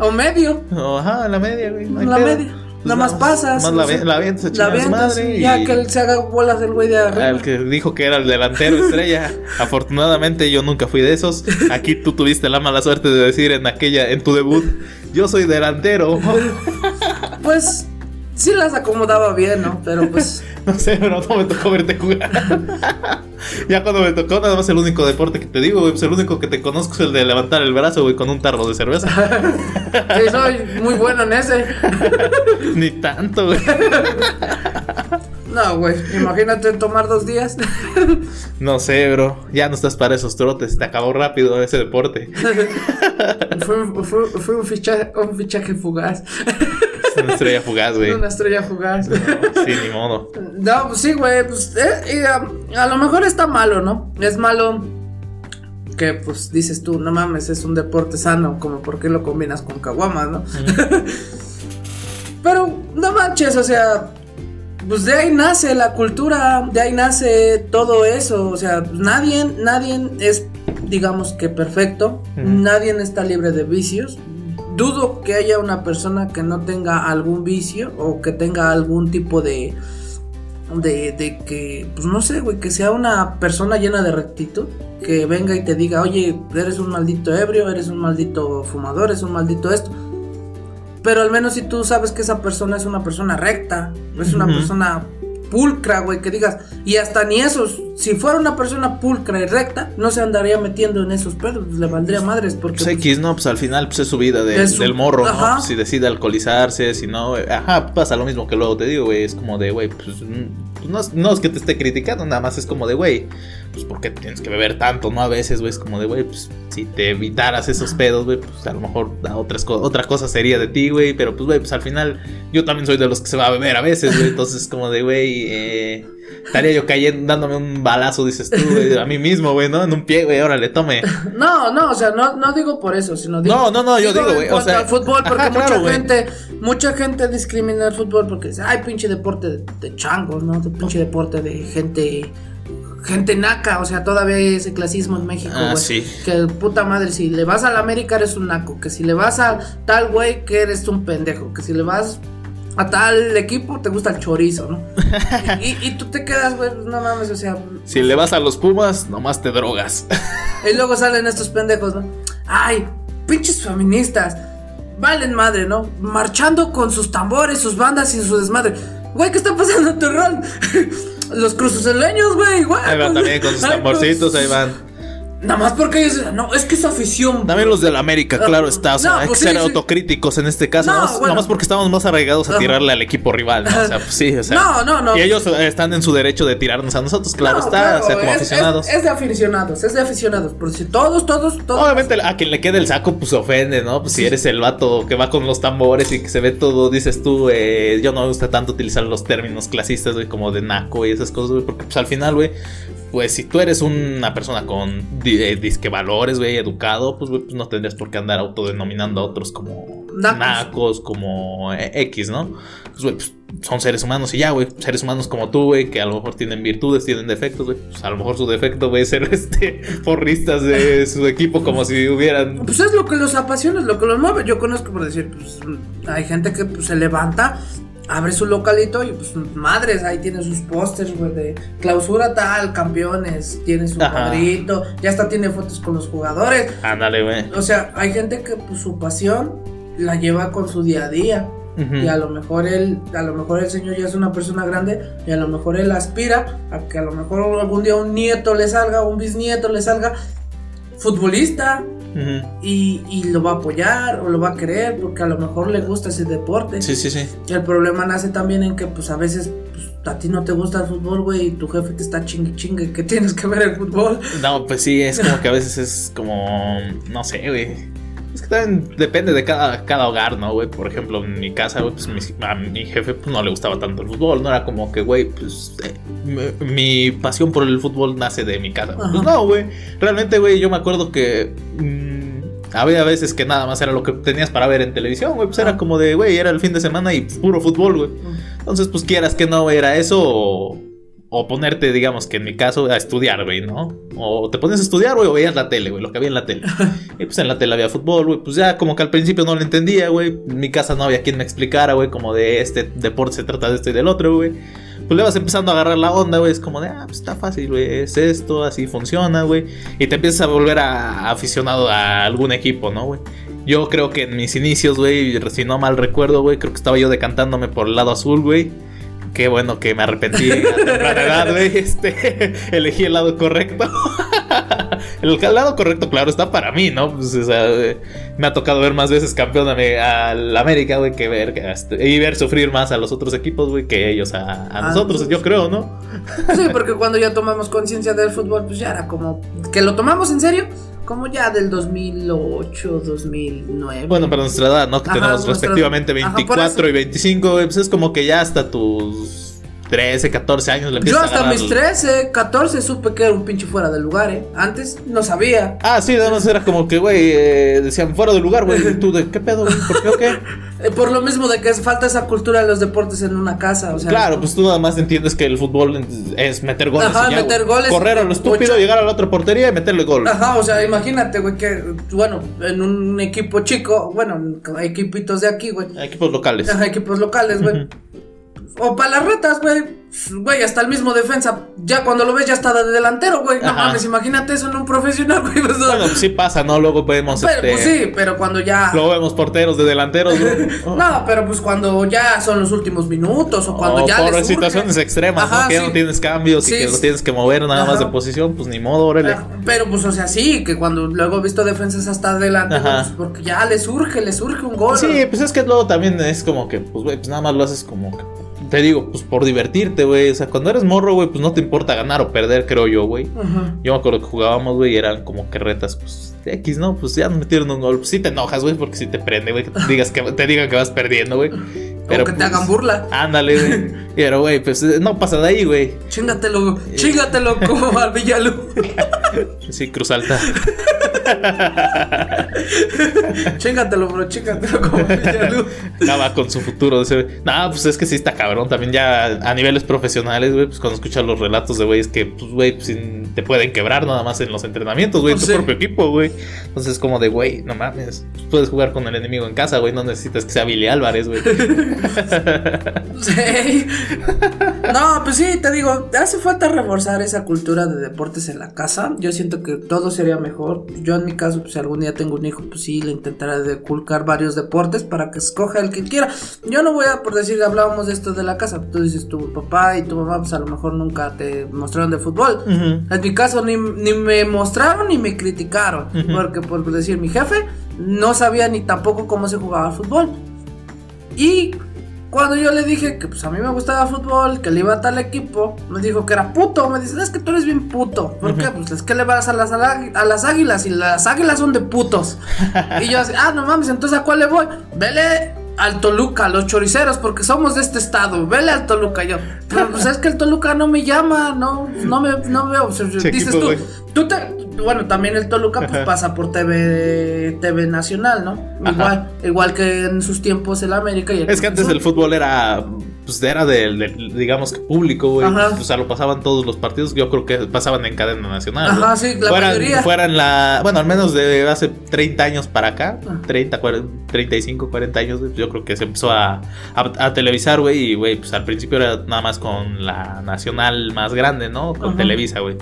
O medio. Ajá, la media, güey. no La pedo. media. Pues Nada más pasas. Más la, ve- la a La madre. Ya y- que él se haga bolas el güey de arriba. Al que dijo que era el delantero estrella. Afortunadamente yo nunca fui de esos. Aquí tú tuviste la mala suerte de decir en aquella, en tu debut, yo soy delantero. Pues sí las acomodaba bien, ¿no? Pero pues No sé, pero no me tocó verte jugar. ya cuando me tocó, nada más el único deporte que te digo, güey, pues el único que te conozco es el de levantar el brazo, güey, con un tarro de cerveza. sí soy muy bueno en ese. Ni tanto, güey. No, güey, imagínate tomar dos días. No sé, bro. Ya no estás para esos trotes. Te acabó rápido ese deporte. fue, fue- fue un, fichaje, un fichaje fugaz. Es una estrella fugaz, güey. Una estrella fugaz. Sí, ni modo. No, pues sí, güey, pues eh, y, um, a lo mejor está malo, ¿no? Es malo que pues dices tú, no mames, es un deporte sano, como por qué lo combinas con caguamas, ¿no? Pero no manches, o sea, pues de ahí nace la cultura, de ahí nace todo eso, o sea, nadie, nadie es, digamos que perfecto, nadie está libre de vicios. Dudo que haya una persona que no tenga algún vicio o que tenga algún tipo de, de, de que, pues no sé, güey, que sea una persona llena de rectitud, que venga y te diga, oye, eres un maldito ebrio, eres un maldito fumador, eres un maldito esto. Pero al menos si tú sabes que esa persona es una persona recta, es una persona pulcra, güey, que digas, y hasta ni esos, si fuera una persona pulcra y recta, no se andaría metiendo en esos pedos, le valdría madres, porque... Pues pues, X, no, pues al final pues es su vida de- Es su- del morro, Ajá. ¿no? Pues, si decide alcoholizarse, si no, güey, ajá, pasa lo mismo que luego te digo, güey, es como de, güey, pues, mm, pues, no, es- no es que te esté criticando, nada más es como de, güey, pues ¿por qué tienes que beber tanto, no? A veces, güey, es como de, güey, pues si te evitaras esos pedos, güey, pues a lo mejor otras co- otra cosa sería de ti, güey, pero pues, güey, pues al final yo también soy de los que se va a beber a veces, güey, entonces como de, güey, eh, estaría yo cayendo, dándome un balazo, dices tú, güey, a mí mismo, güey, ¿no? En un pie, güey, órale, tome. No, no, o sea, no, no digo por eso, sino digo. No, no, no, yo digo, güey, o sea, al fútbol, porque ajá, mucha claro, güey. gente, mucha gente discrimina el fútbol porque dice, ay, pinche deporte de, de changos, ¿no? De pinche deporte de gente. Gente naca, o sea, todavía hay ese clasismo en México, Ah, güey. sí. Que puta madre, si le vas a la América eres un naco, que si le vas a tal güey que eres un pendejo, que si le vas a tal equipo te gusta el chorizo, ¿no? y, tú te quedas, güey, no mames, o sea, Si le vas a los Pumas, nomás te drogas. y luego salen estos pendejos, ¿no? Ay, pinches feministas. Valen madre, ¿no? Marchando con sus tambores, sus bandas y su desmadre. Güey, ¿qué está pasando en Torreón? Los cruzuleños, güey, igual. Ahí van también con sus tamborcitos, ahí van. Nada más porque ellos. No, es que es afición. También los de la América, claro está. O sea, No, hay pues que sí, ser sí. autocríticos en este caso. No, bueno. nomás porque estamos más arraigados a tirarle al equipo rival, ¿no? O sea, pues sí, o sea. No, no, no. Y ellos eh, están en su derecho de tirarnos a nosotros, claro está, claro, o sea, como es- aficionados. Es, es de aficionados, es de aficionados. Por si todos, todos, todos. Obviamente a quien le quede el saco, pues se ofende, ¿no? Pues si eres el vato que va con los tambores y que se ve todo, dices tú, eh, yo no me gusta tanto utilizar los términos clasistas, güey, como de naco y esas cosas, güey, porque pues al final, güey, pues si tú eres una persona con eh, disque valores, güey, educado, pues, güey, pues no tendrías por qué andar autodenominando a otros como Nacos. nacos, como eh, X, ¿no? Pues, güey, pues son seres humanos y ya, güey, seres humanos como tú, güey, que a lo mejor tienen virtudes, tienen defectos, güey. Pues a lo mejor su defecto, güey, es ser este porristas de su equipo como si hubieran... Pues es lo que los apasiona, es lo que los mueve. Yo conozco por decir, pues hay gente que pues, se levanta, abre su localito y pues madres, ahí tiene sus pósters, güey, de clausura tal, campeones, tiene su Ajá. cuadrito, ya hasta tiene fotos con los jugadores. Ándale, güey. O sea, hay gente que pues su pasión la lleva con su día a día. Y a lo mejor él, a lo mejor el señor ya es una persona grande y a lo mejor él aspira a que a lo mejor algún día un nieto le salga, un bisnieto le salga futbolista Y, y lo va a apoyar o lo va a querer porque a lo mejor le gusta ese deporte. Sí, sí, sí. El problema nace también en que pues a veces pues, a ti no te gusta el fútbol, güey, y tu jefe te está chingue chingue que tienes que ver el fútbol. No, pues sí, es como que a veces es como. No sé, güey. Es que también depende de cada, cada hogar, ¿no, güey? Por ejemplo, en mi casa, güey, pues mi, a mi jefe pues, no le gustaba tanto el fútbol. No era como que, güey, pues. eh, mi, mi pasión por el fútbol nace de mi casa. Ajá. Pues no, güey. Realmente, güey, yo me acuerdo que. mm, había veces que nada más era lo que tenías para ver en televisión, güey. Pues era Ah. como de, güey, era el fin de semana y puro fútbol, güey. Entonces, pues quieras que no era eso o, o ponerte, digamos que en mi caso, a estudiar, güey, ¿no? O te pones a estudiar, güey, o veías la tele, güey, lo que había en la tele. y pues en la tele había fútbol, güey, pues ya como que al principio no lo entendía, güey. En mi casa no había quien me explicara, güey, como de este deporte se trata de esto y del otro, güey. Pues le vas empezando a agarrar la onda, güey. Es como de, ah, pues está fácil, güey. Es esto, así funciona, güey. Y te empiezas a volver a, aficionado a algún equipo, ¿no, güey? Yo creo que en mis inicios, güey, si no mal recuerdo, güey, creo que estaba yo decantándome por el lado azul, güey. Qué bueno que me arrepentí a temprana edad, güey. Este, elegí el lado correcto. el lado correcto, claro, está para mí, ¿no? Pues, o sea, eh, me ha tocado ver más veces campeón al América, güey, que ver, este, y ver sufrir más a los otros equipos, güey, que ellos a, a Ah, nosotros, yo creo, ¿no? Sí, porque cuando ya tomamos conciencia del fútbol, pues ya era como que lo tomamos en serio, como ya del 2008, 2009. Bueno, para nuestra edad, ¿no? Que Ajá, tenemos nuestra- respectivamente ajá, por 24 eso. y 25, güey, pues es como que ya hasta tus 13, 14 años le Yo a hasta mis el- 13, 14 supe que era un pinche fuera de lugar, ¿eh? Antes no sabía. Ah, sí, nada más era como que, güey, eh, decían fuera de lugar, güey. ¿Y tú de qué pedo, güey? ¿Por qué o qué? Eh, por lo mismo de que es- falta esa cultura de los deportes en una casa, o sea. Claro, pues tú nada más entiendes que el fútbol es meter goles. Ajá, y ya, meter goles. Correr a lo estúpido, Ocho. llegar a la otra portería y meterle gol. Ajá, o sea, imagínate, güey, que, bueno, en un equipo chico, bueno, en equipitos de aquí, güey. Equipos locales. Ajá, equipos locales, güey. O para las retas, güey. Güey, hasta el mismo defensa. Ya cuando lo ves, ya está de delantero, güey. No mames, imagínate eso en un profesional, güey. pues, no. Bueno, pues sí pasa, ¿no? Luego vemos pero, este. pues sí, pero cuando ya. Luego vemos porteros de delanteros, güey. No, pero pues cuando ya son los últimos minutos o cuando O ya. por les situaciones extremas, Ajá, ¿no? Que ya no tienes cambios Sí, y que lo tienes que mover nada más de posición, pues ni modo, órale. Ah, Pero pues, o sea, sí, que cuando luego he visto defensas hasta adelante, Ajá. pues, porque ya les urge, les urge un gol. Sí, pues es que luego también es como que, pues, güey, pues nada más lo haces como que. Te digo, pues por divertirte, güey. O sea, cuando eres morro, güey, pues no te importa ganar o perder, creo yo, güey. Yo me acuerdo que jugábamos, güey, y eran como que retas, pues, X, ¿no? Pues ya nos metieron un gol. Pues sí te enojas, güey, porque si te prende, güey, que te, digas que, te digan que vas perdiendo, güey. Pero, que te pues, hagan burla. Ándale, güey. Pero, güey, pues no pasa de ahí, güey. Chingatelo, Eh. chingatelo como al Villalú. Sí, Cruz Alta. chingatelo, bro, chingatelo como al Villalú. Acaba con su futuro ese. No, pues es que sí está cabrón. También ya a niveles profesionales, güey, pues cuando escuchas los relatos de güeyes que, pues, güey, pues, te pueden quebrar nada más en los entrenamientos, güey, en tu Sí. propio equipo, güey. Entonces, como de, güey, no mames. pues, puedes jugar con el enemigo en casa, güey. No necesitas que sea Billy Álvarez, güey. Sí. No, pues sí, te digo, hace falta reforzar esa cultura de deportes en la casa. Yo siento que todo sería mejor. Yo en mi caso, pues si algún día tengo un hijo, pues sí, le intentaré de culcar varios deportes para que escoja el que quiera. Yo no voy a, por decir, hablábamos de esto de la casa. Tú dices, tu papá y tu mamá, pues a lo mejor nunca te mostraron de fútbol. En mi caso ni, ni me mostraron ni me criticaron. Porque por decir, mi jefe no sabía ni tampoco cómo se jugaba fútbol. Y cuando yo le dije que pues a mí me gustaba fútbol, que le iba a tal equipo, me dijo que era puto. Me dice, es que tú eres bien puto. ¿Por qué? Pues es que le vas a las, a águilas y las águilas son de putos. y yo así, ah, no mames, entonces ¿a cuál le voy? Vele al Toluca, los choriceros, porque somos de este estado. Vele al Toluca. Yo, pero pues es que el Toluca no me llama, no, no me no Che dices tú, tú te, bueno, también el Toluca pues Ajá. pasa por TV, TV nacional, ¿no? Igual, igual que en sus tiempos el América y el Es que antes el fútbol era, pues era del, del, digamos que público, güey. Ajá. O sea, lo pasaban todos los partidos. Yo creo que pasaban en cadena nacional. Ajá, sí, la fueran, mayoría. fueran la, bueno, al menos de hace 30 años para acá, Ah. 30, 40, 35, 40 años, güey, yo creo que se empezó a, a, a televisar, güey. Y, güey, pues al principio era nada más con la nacional más grande, ¿no? Con Ajá. Televisa, güey.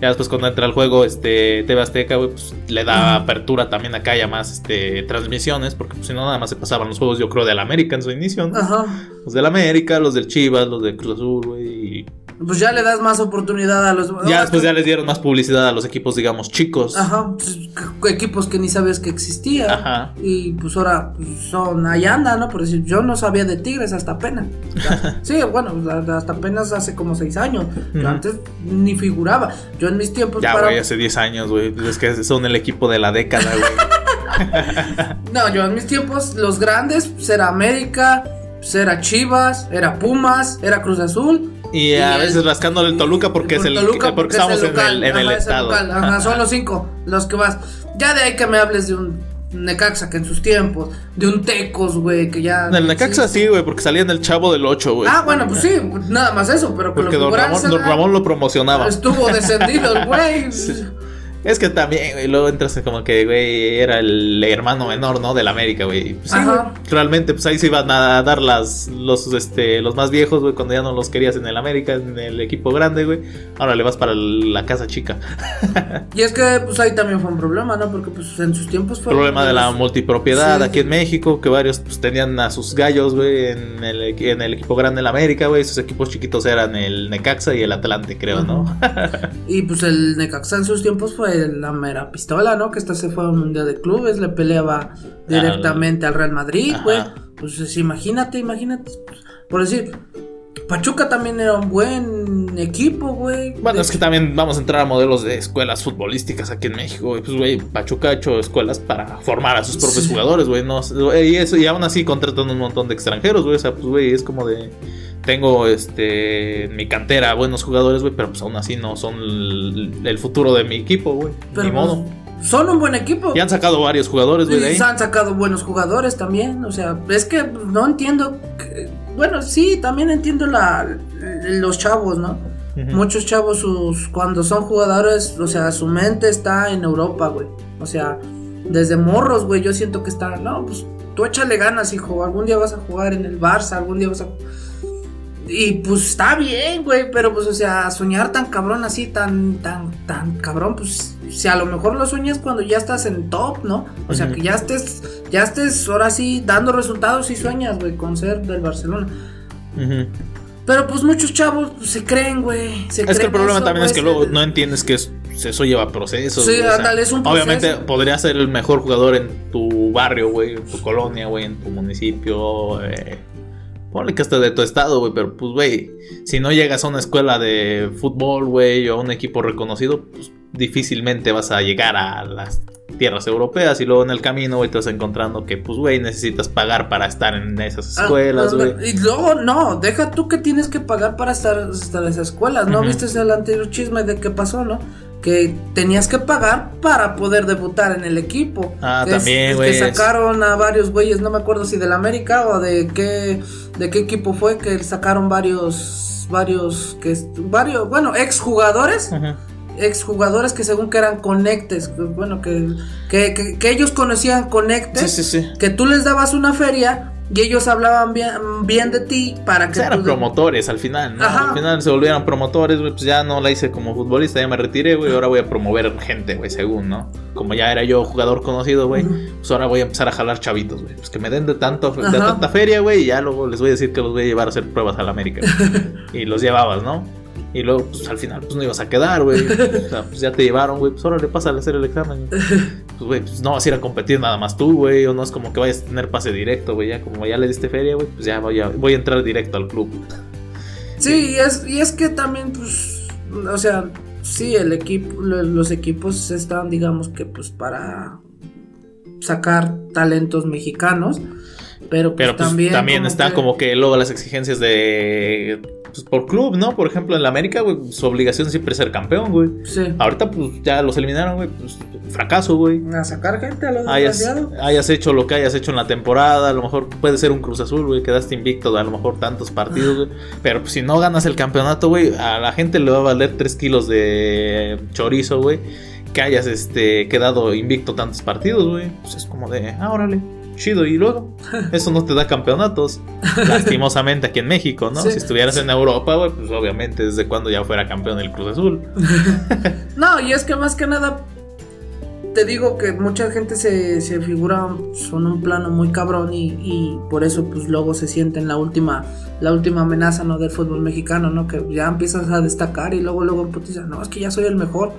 Ya después cuando entra el juego, este, TV Azteca, güey, pues le da Ajá. apertura también acá ya más, este, transmisiones, porque pues, si no nada más se pasaban los juegos, yo creo, del América en su inicio, ¿no? Ajá. Los del América, los del Chivas, los del Cruz Azul, güey. y Pues ya le das más oportunidad a los. Ya después ya les dieron más publicidad a los equipos, digamos, chicos. Ajá, pues, equipos que ni sabías que existían. Ajá. Y pues ahora pues, son ahí anda, ¿no? Por decir, yo no sabía de Tigres hasta apenas. sí, bueno, hasta apenas hace como seis años. Yo antes ni figuraba. Yo en mis tiempos Ya, para- güey, hace 10 años, güey. Es que son el equipo de la década, güey. No, yo en mis tiempos, los grandes, pues era América, pues era Chivas, era Pumas, era Cruz Azul. Y a veces rascándole el Toluca porque es el Toluca, porque, es estamos en local, el, en el ajá, es estado. local, ajá, son los cinco los que vas. Ya de ahí que me hables de un Necaxa que en sus tiempos, de un Tecos, güey, que ya. En el Necaxa sí, güey, porque salía en el Chavo del 8, güey. Ah, bueno, pues sí, nada más eso, pero que Porque lo don Ramón, don Ramón lo promocionaba. Estuvo descendido el güey. Es que también, güey, luego entras en como que, güey, era el hermano menor, ¿no? Del América, güey. Pues sí, Ajá. güey, realmente, pues ahí se iban a dar las, los, este, los más viejos, güey, cuando ya no los querías en el América, en el equipo grande, güey. Ahora le vas para la casa chica. Y es que, pues ahí también fue un problema, ¿no? Porque, pues en sus tiempos fue. problema de la multipropiedad Sí. aquí en México, que varios pues, tenían a sus gallos, güey, en el, en el equipo grande del América, güey. Sus equipos chiquitos eran el Necaxa y el Atlante, creo, ¿no? Y pues el Necaxa en sus tiempos fue la mera pistola, ¿no? Que hasta se fue a un mundial de clubes, le peleaba directamente al Real Madrid, güey. Pues es- imagínate, imagínate. Por decir, Pachuca también era un buen equipo, güey. Bueno, De es que también vamos a entrar a modelos de escuelas futbolísticas aquí en México. Pues, güey, Pachuca ha hecho escuelas para formar a sus propios Sí. jugadores, güey. No, y, eso, y aún así contratan un montón de extranjeros, güey. O sea, pues, güey, es como de... Tengo, este, en mi cantera buenos jugadores, güey, pero pues aún así no son el, el futuro de mi equipo, güey. Ni modo. pues, son un buen equipo. Y han sacado varios jugadores, güey, han sacado buenos jugadores también. O sea, es que no entiendo. que- bueno, sí, también entiendo la, los chavos, ¿no? Muchos chavos, sus, cuando son jugadores, o sea, su mente está en Europa, güey. O sea, desde morros, güey, yo siento que está. No, pues tú échale ganas, hijo. Algún día vas a jugar en el Barça, algún día vas a. Y pues está bien, güey, pero pues, o sea, soñar tan cabrón así, tan, tan, tan cabrón, pues, si a lo mejor lo sueñas cuando ya estás en top, ¿no? O sea, que ya estés, ya estés ahora sí dando resultados y sueñas, güey, con ser del Barcelona. Pero pues muchos chavos pues, se creen, güey. Es que el creen problema eso, también es que luego no entiendes que es- eso lleva procesos. Sí, güey, o sea, ándale, es un proceso. Obviamente podrías ser el mejor jugador en tu barrio, güey, en tu colonia, güey, en tu municipio. Eh, ponle que hasta de tu estado, güey, pero pues, güey, si no llegas a una escuela de fútbol, güey, o a un equipo reconocido, pues difícilmente vas a llegar a las tierras europeas y luego en el camino, güey, te vas encontrando que, pues, güey, necesitas pagar para estar en esas Ah, escuelas, ah, güey. Y luego, no, deja tú que tienes que pagar para estar, estar en esas escuelas. ¿No viste el anterior chisme de qué pasó, no? Que tenías que pagar para poder debutar en el equipo. Ah, Que también, es güey, Que sacaron a varios güeyes, no me acuerdo si del América o de qué, de qué equipo fue, que sacaron varios, varios, que, varios, bueno, exjugadores. Ujú. exjugadores que según que eran conectes, bueno, que, que, que- que ellos conocían conectes, Sí, sí, sí. que tú les dabas una feria y ellos hablaban bien, bien de ti para O que sea, eran tú- promotores al final, ¿no? Ajá. Al final se volvieron promotores, güey. Pues ya no la hice como futbolista, ya me retiré, güey. Ahora voy a promover gente, güey, según, ¿no? Como ya era yo jugador conocido, güey. Pues ahora voy a empezar a jalar chavitos, güey. Pues que me den de, tanto, de tanta feria, güey. Y ya luego les voy a decir que los voy a llevar a hacer pruebas a la América. y los llevabas, ¿no? Y luego, pues al final, pues no ibas a quedar, güey. O sea, pues ya te llevaron, güey. Pues ahora le pasa a hacer el examen. Pues, güey, pues no vas a ir a competir nada más tú, güey. O no es como que vayas a tener pase directo, güey. Ya como ya le diste feria, güey, pues ya voy a, voy a entrar directo al club. Sí, y es, y es que también, pues, o sea, sí, el equipo, lo- los equipos están, digamos que, pues, para sacar talentos mexicanos. Pero, pues, Pero pues, también, también, como está que- como que luego las exigencias de. Pues, por club, ¿no? Por ejemplo, en la América, güey, su obligación siempre es ser campeón, güey. Sí. Ahorita, pues ya los eliminaron, güey. Pues fracaso, güey. A sacar gente a los Hayas, hayas hecho lo que hayas hecho en la temporada, a lo mejor puede ser un Cruz Azul, güey, quedaste invicto a lo mejor tantos partidos, güey. Pero pues, si no ganas el campeonato, güey, a la gente le va a valer 3 kilos de chorizo, güey, que hayas este, quedado invicto tantos partidos, güey. Pues es como de, ah, órale, chido, y luego, eso no te da campeonatos, lastimosamente aquí en México, ¿no? Sí. Si estuvieras en Europa, pues obviamente desde cuando ya fuera campeón el Cruz Azul. No, y es que más que nada te digo que mucha gente se, se figura son un plano muy cabrón y, y por eso pues luego se sienten la última la última amenaza no del fútbol mexicano, ¿no? Que ya empiezas a destacar y luego luego putiza, no, es que ya soy el mejor.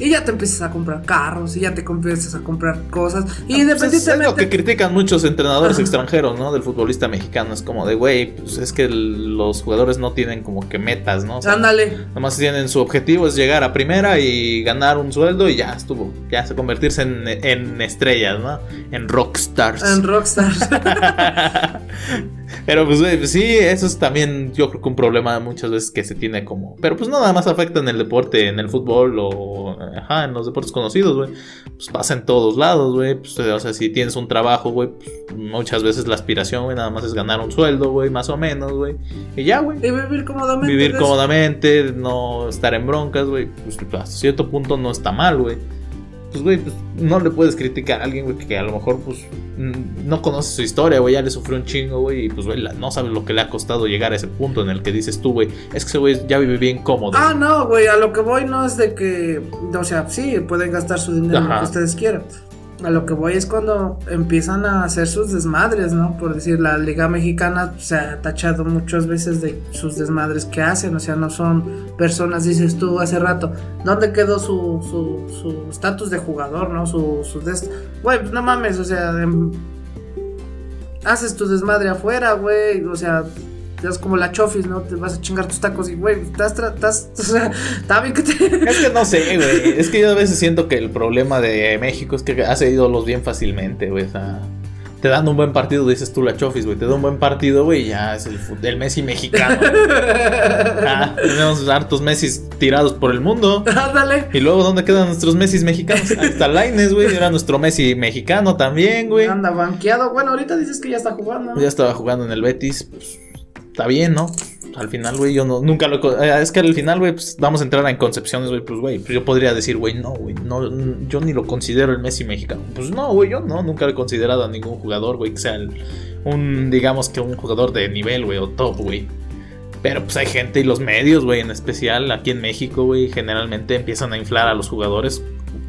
Y ya te empiezas a comprar carros y ya te empiezas a comprar cosas. Pues Y es, es lo independientemente que critican muchos entrenadores Ajá. extranjeros, ¿no? Del futbolista mexicano. Es como de, güey, pues es que los jugadores no tienen como que metas, ¿no? O sea, Ándale. Nomás tienen su objetivo es llegar a primera y ganar un sueldo y ya estuvo. Ya se convertirse en, en estrellas, ¿no? En rockstars. En Rockstars. Pero pues, güey, pues sí, eso es también yo creo que un problema muchas veces que se tiene como... Pero pues no nada más afecta en el deporte, en el fútbol o... Ajá, en los deportes conocidos, güey. Pues pasa en todos lados, güey. Pues, o sea, si tienes un trabajo, güey, pues, muchas veces la aspiración, güey, nada más es ganar un sueldo, güey, más o menos, güey. Y ya, güey. y vivir cómodamente. Vivir cómodamente, no estar en broncas, güey. Pues hasta cierto punto no está mal, güey. Pues, güey, pues no le puedes criticar a alguien, güey, que a lo mejor, pues, mm, no conoce su historia, güey, ya le sufrió un chingo, güey, y pues, güey, no sabes lo que le ha costado llegar a ese punto en el que dices tú, güey, es que ese güey ya vive bien cómodo. Ah, no, güey, a lo que voy no es de que, o sea, sí, pueden gastar su dinero en lo Ajá. que ustedes quieran. A lo que voy es cuando empiezan a hacer sus desmadres, ¿no? Por decir, la Liga Mexicana se ha tachado muchas veces de sus desmadres que hacen, o sea, no son personas, dices tú hace rato, ¿dónde quedó su su su estatus de jugador, ¿no? Su, su des- Güey, pues no mames, o sea, em, haces tu desmadre afuera, güey, o sea, es como la chofis, ¿no? Te vas a chingar tus tacos y, güey, estás, estás, o sea, está bien que te... Es que no sé, güey. Es que yo a veces siento que el problema de México es que hace ídolos bien fácilmente, güey. O sea, te dan un buen partido, dices tú la chofis, güey. Te da un buen partido, güey, ya es el, Messi mexicano. Ah, tenemos hartos Messi tirados por el mundo. Ándale. Y luego, ¿dónde quedan nuestros Messi mexicanos? Ahí está Laines, güey. Era nuestro Messi mexicano también, güey. Anda banqueado. Bueno, ahorita dices que ya está jugando. Ya estaba jugando en el Betis. Pues, está bien, ¿no? Al final, güey, yo no, nunca lo... eh, Es que al final, güey, pues vamos a entrar en concepciones, güey. Pues, güey, pues, yo podría decir, güey, no, güey, no, yo ni lo considero el Messi mexicano. Pues no, güey, yo no, nunca he considerado a ningún jugador, güey, que sea un, digamos que un jugador de nivel, güey, o top, güey. Pero pues hay gente y los medios, güey, en especial aquí en México, güey, generalmente empiezan a inflar a los jugadores.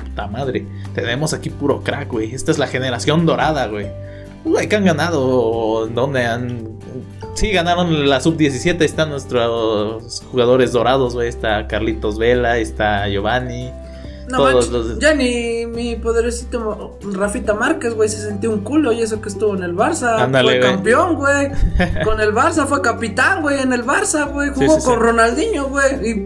Puta madre, tenemos aquí puro crack, güey. Esta es la generación dorada, güey. Güey, que han ganado, ¿dónde han...? Sí, ganaron la sub-17, están nuestros jugadores dorados, güey. Está Carlitos Vela, está Giovanni. No todos manches, los- ya ni mi poderecito Rafita Márquez, güey, se sentía un culo y eso que estuvo en el Barça. Ándale, fue güey. campeón, güey. Con el Barça fue capitán, güey, en el Barça, güey. Sí, Jugó sí, con sí. Ronaldinho, güey. Y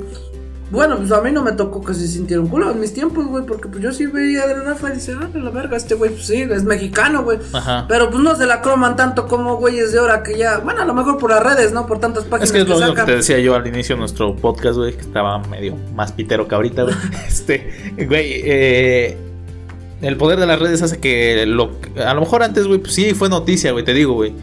bueno, pues a mí no me tocó que se sintiera un culo en mis tiempos, güey, porque pues yo sí veía de Rafa y dice, ah, la verga, este güey, pues sí, es mexicano, güey. Ajá. Pero pues no se la croman tanto como güeyes de ahora que ya, bueno, a lo mejor por las redes, ¿no? Por tantas páginas Es que es lo mismo que te decía yo al inicio de nuestro podcast, güey, que estaba medio más pitero que ahorita, güey. Este, güey, eh, el poder de las redes hace que lo, a lo mejor antes, güey, pues sí, fue noticia, güey, te digo, güey.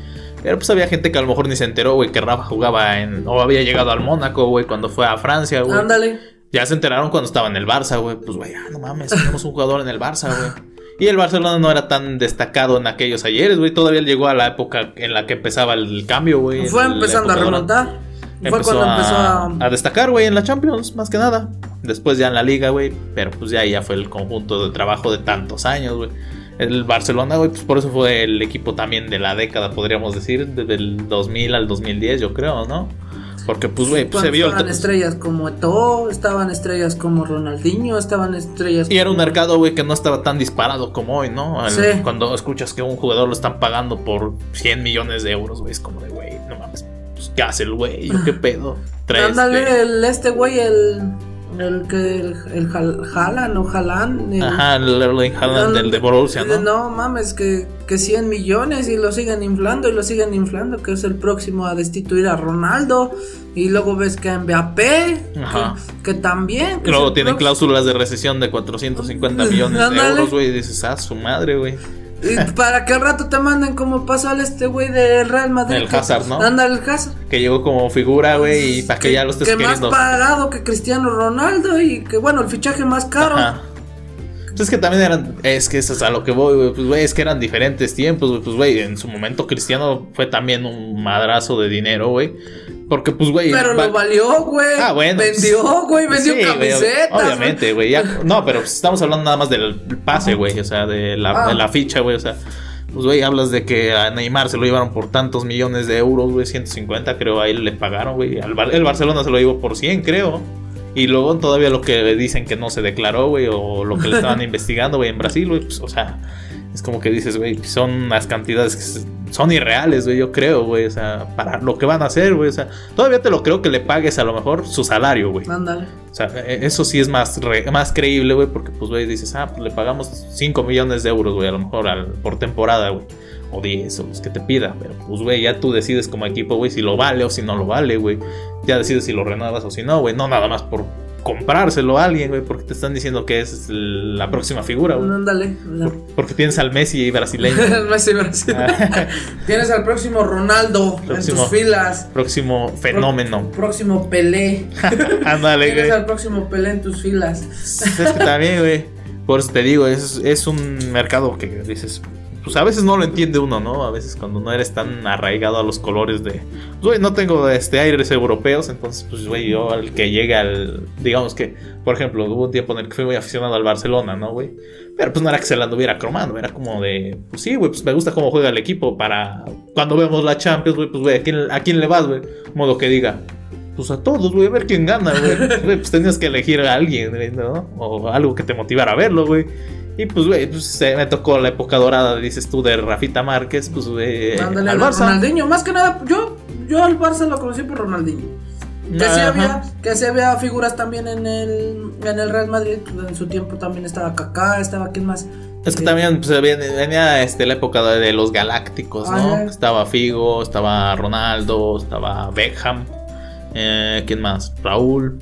Pero pues había gente que a lo mejor ni se enteró, güey, que Rafa jugaba en, o había llegado al Mónaco, güey, cuando fue a Francia, güey. Ándale. Ya se enteraron cuando estaba en el Barça, güey. Pues, güey, ah, no mames, tenemos un jugador en el Barça, güey. Y el Barcelona no era tan destacado en aquellos ayeres, güey. Todavía llegó a la época en la que empezaba el cambio, güey. Fue empezando a remontar. Fue cuando a, empezó a. a destacar, güey, en la Champions, más que nada. Después ya en la Liga, güey. Pero pues ya, ya fue el conjunto de trabajo de tantos años, güey. El Barcelona, güey, pues por eso fue el equipo también de la década, podríamos decir. Desde el 2000 al 2010, yo creo, ¿no? Porque, pues, güey, pues, se vio estaban estrellas como Eto'o, estaban estrellas como Ronaldinho, estaban estrellas Y era un mercado, güey, que no estaba tan disparado como hoy, ¿no? El- Sí. Cuando escuchas que un jugador lo están pagando por 100 millones de euros, güey, es como de, güey, no mames, pues, ¿qué hace el güey? ¿Yo qué pedo? Trae Ándale, el este güey, el El que el, el Haaland o Haaland. el- Ajá, el Erling Haaland del de Borussia, ¿no? No mames, que, que 100 millones y lo siguen inflando y lo siguen inflando, que es el próximo a destituir a Ronaldo. Y luego ves que a Mbappé, Ajá. que, que también. que luego tienen próximo- cláusulas de recesión de 450 millones de euros, güey. Dices, ah, su madre, güey. Para que al rato te manden como pasó al este güey del Real Madrid. El que- Hazard, ¿no? Anda el Hazard. Que llegó como figura, güey, y para que, ya lo estés que más pagado que Cristiano Ronaldo y que bueno, el fichaje más caro. Ajá. Pues es que también eran. Es que eso es a lo que voy, güey. Pues, güey, es que eran diferentes tiempos, güey. Pues, güey, en su momento Cristiano fue también un madrazo de dinero, güey. Porque, pues, güey. Pero va- lo valió, güey. Ah, bueno. Vendió, güey, vendió Sí, camisetas. obviamente, güey. No, pero pues, estamos hablando nada más del pase, güey. O sea, de la, Ah. de la ficha, güey. O sea, pues, güey, hablas de que a Neymar se lo llevaron por tantos millones de euros, güey. 150, creo, ahí le pagaron, güey. Bar- El Barcelona se lo llevó por 100, creo. Y luego todavía lo que dicen que no se declaró, güey, o lo que le estaban investigando, güey, en Brasil, güey, pues, o sea, es como que dices, güey, son unas cantidades que son irreales, güey, yo creo, güey, o sea, para lo que van a hacer, güey, o sea, todavía te lo creo que le pagues a lo mejor su salario, güey. Ándale. O sea, e- eso sí es más, re- más creíble, güey, porque pues, güey, dices, ah, pues le pagamos 5 millones de euros, güey, a lo mejor al- por temporada, güey. O 10, o los que te pida. Pero pues, güey, ya tú decides como equipo, güey, si lo vale o si no lo vale, güey. Ya decides si lo renuevas o si no, güey. No nada más por comprárselo a alguien, güey, porque te están diciendo que es la próxima figura, güey. Ándale. Porque tienes al Messi brasileño. El Messi Brasil. Tienes al próximo Ronaldo en tus filas. Próximo fenómeno. Próximo Pelé. Ándale, Tienes güey. al próximo Pelé en tus filas. Es que también, güey. Por eso te digo, es, es un mercado que dices. Pues a veces no lo entiende uno, ¿no? A veces cuando no eres tan arraigado a los colores de. Pues, güey, no tengo este aires europeos, entonces, pues, güey, yo al que llega al. Digamos que, por ejemplo, hubo un tiempo en el que fui muy aficionado al Barcelona, ¿no, güey? Pero pues no era que se la anduviera cromando, era como de. Pues sí, güey, pues me gusta cómo juega el equipo para. Cuando vemos la Champions, güey, pues, güey, ¿a quién, ¿a quién le vas, güey? Modo que diga. Pues a todos, güey, a ver quién gana, güey. Pues tenías que elegir a alguien, ¿no? O algo que te motivara a verlo, güey. Y pues, güey, pues eh, me tocó la época dorada, dices tú, de Rafita Márquez, pues, güey, al Barça. Ronaldinho. Más que nada, yo, yo al Barça lo conocí por Ronaldinho. Que sí, había, que sí había figuras también en el, en el Real Madrid. pues, En su tiempo también estaba Kaká, estaba quién más. Es que Eh, también pues, venía, venía, este, la época de, los galácticos, ¿no? Estaba Figo, estaba Ronaldo, estaba Beckham, eh, ¿quién más? Raúl.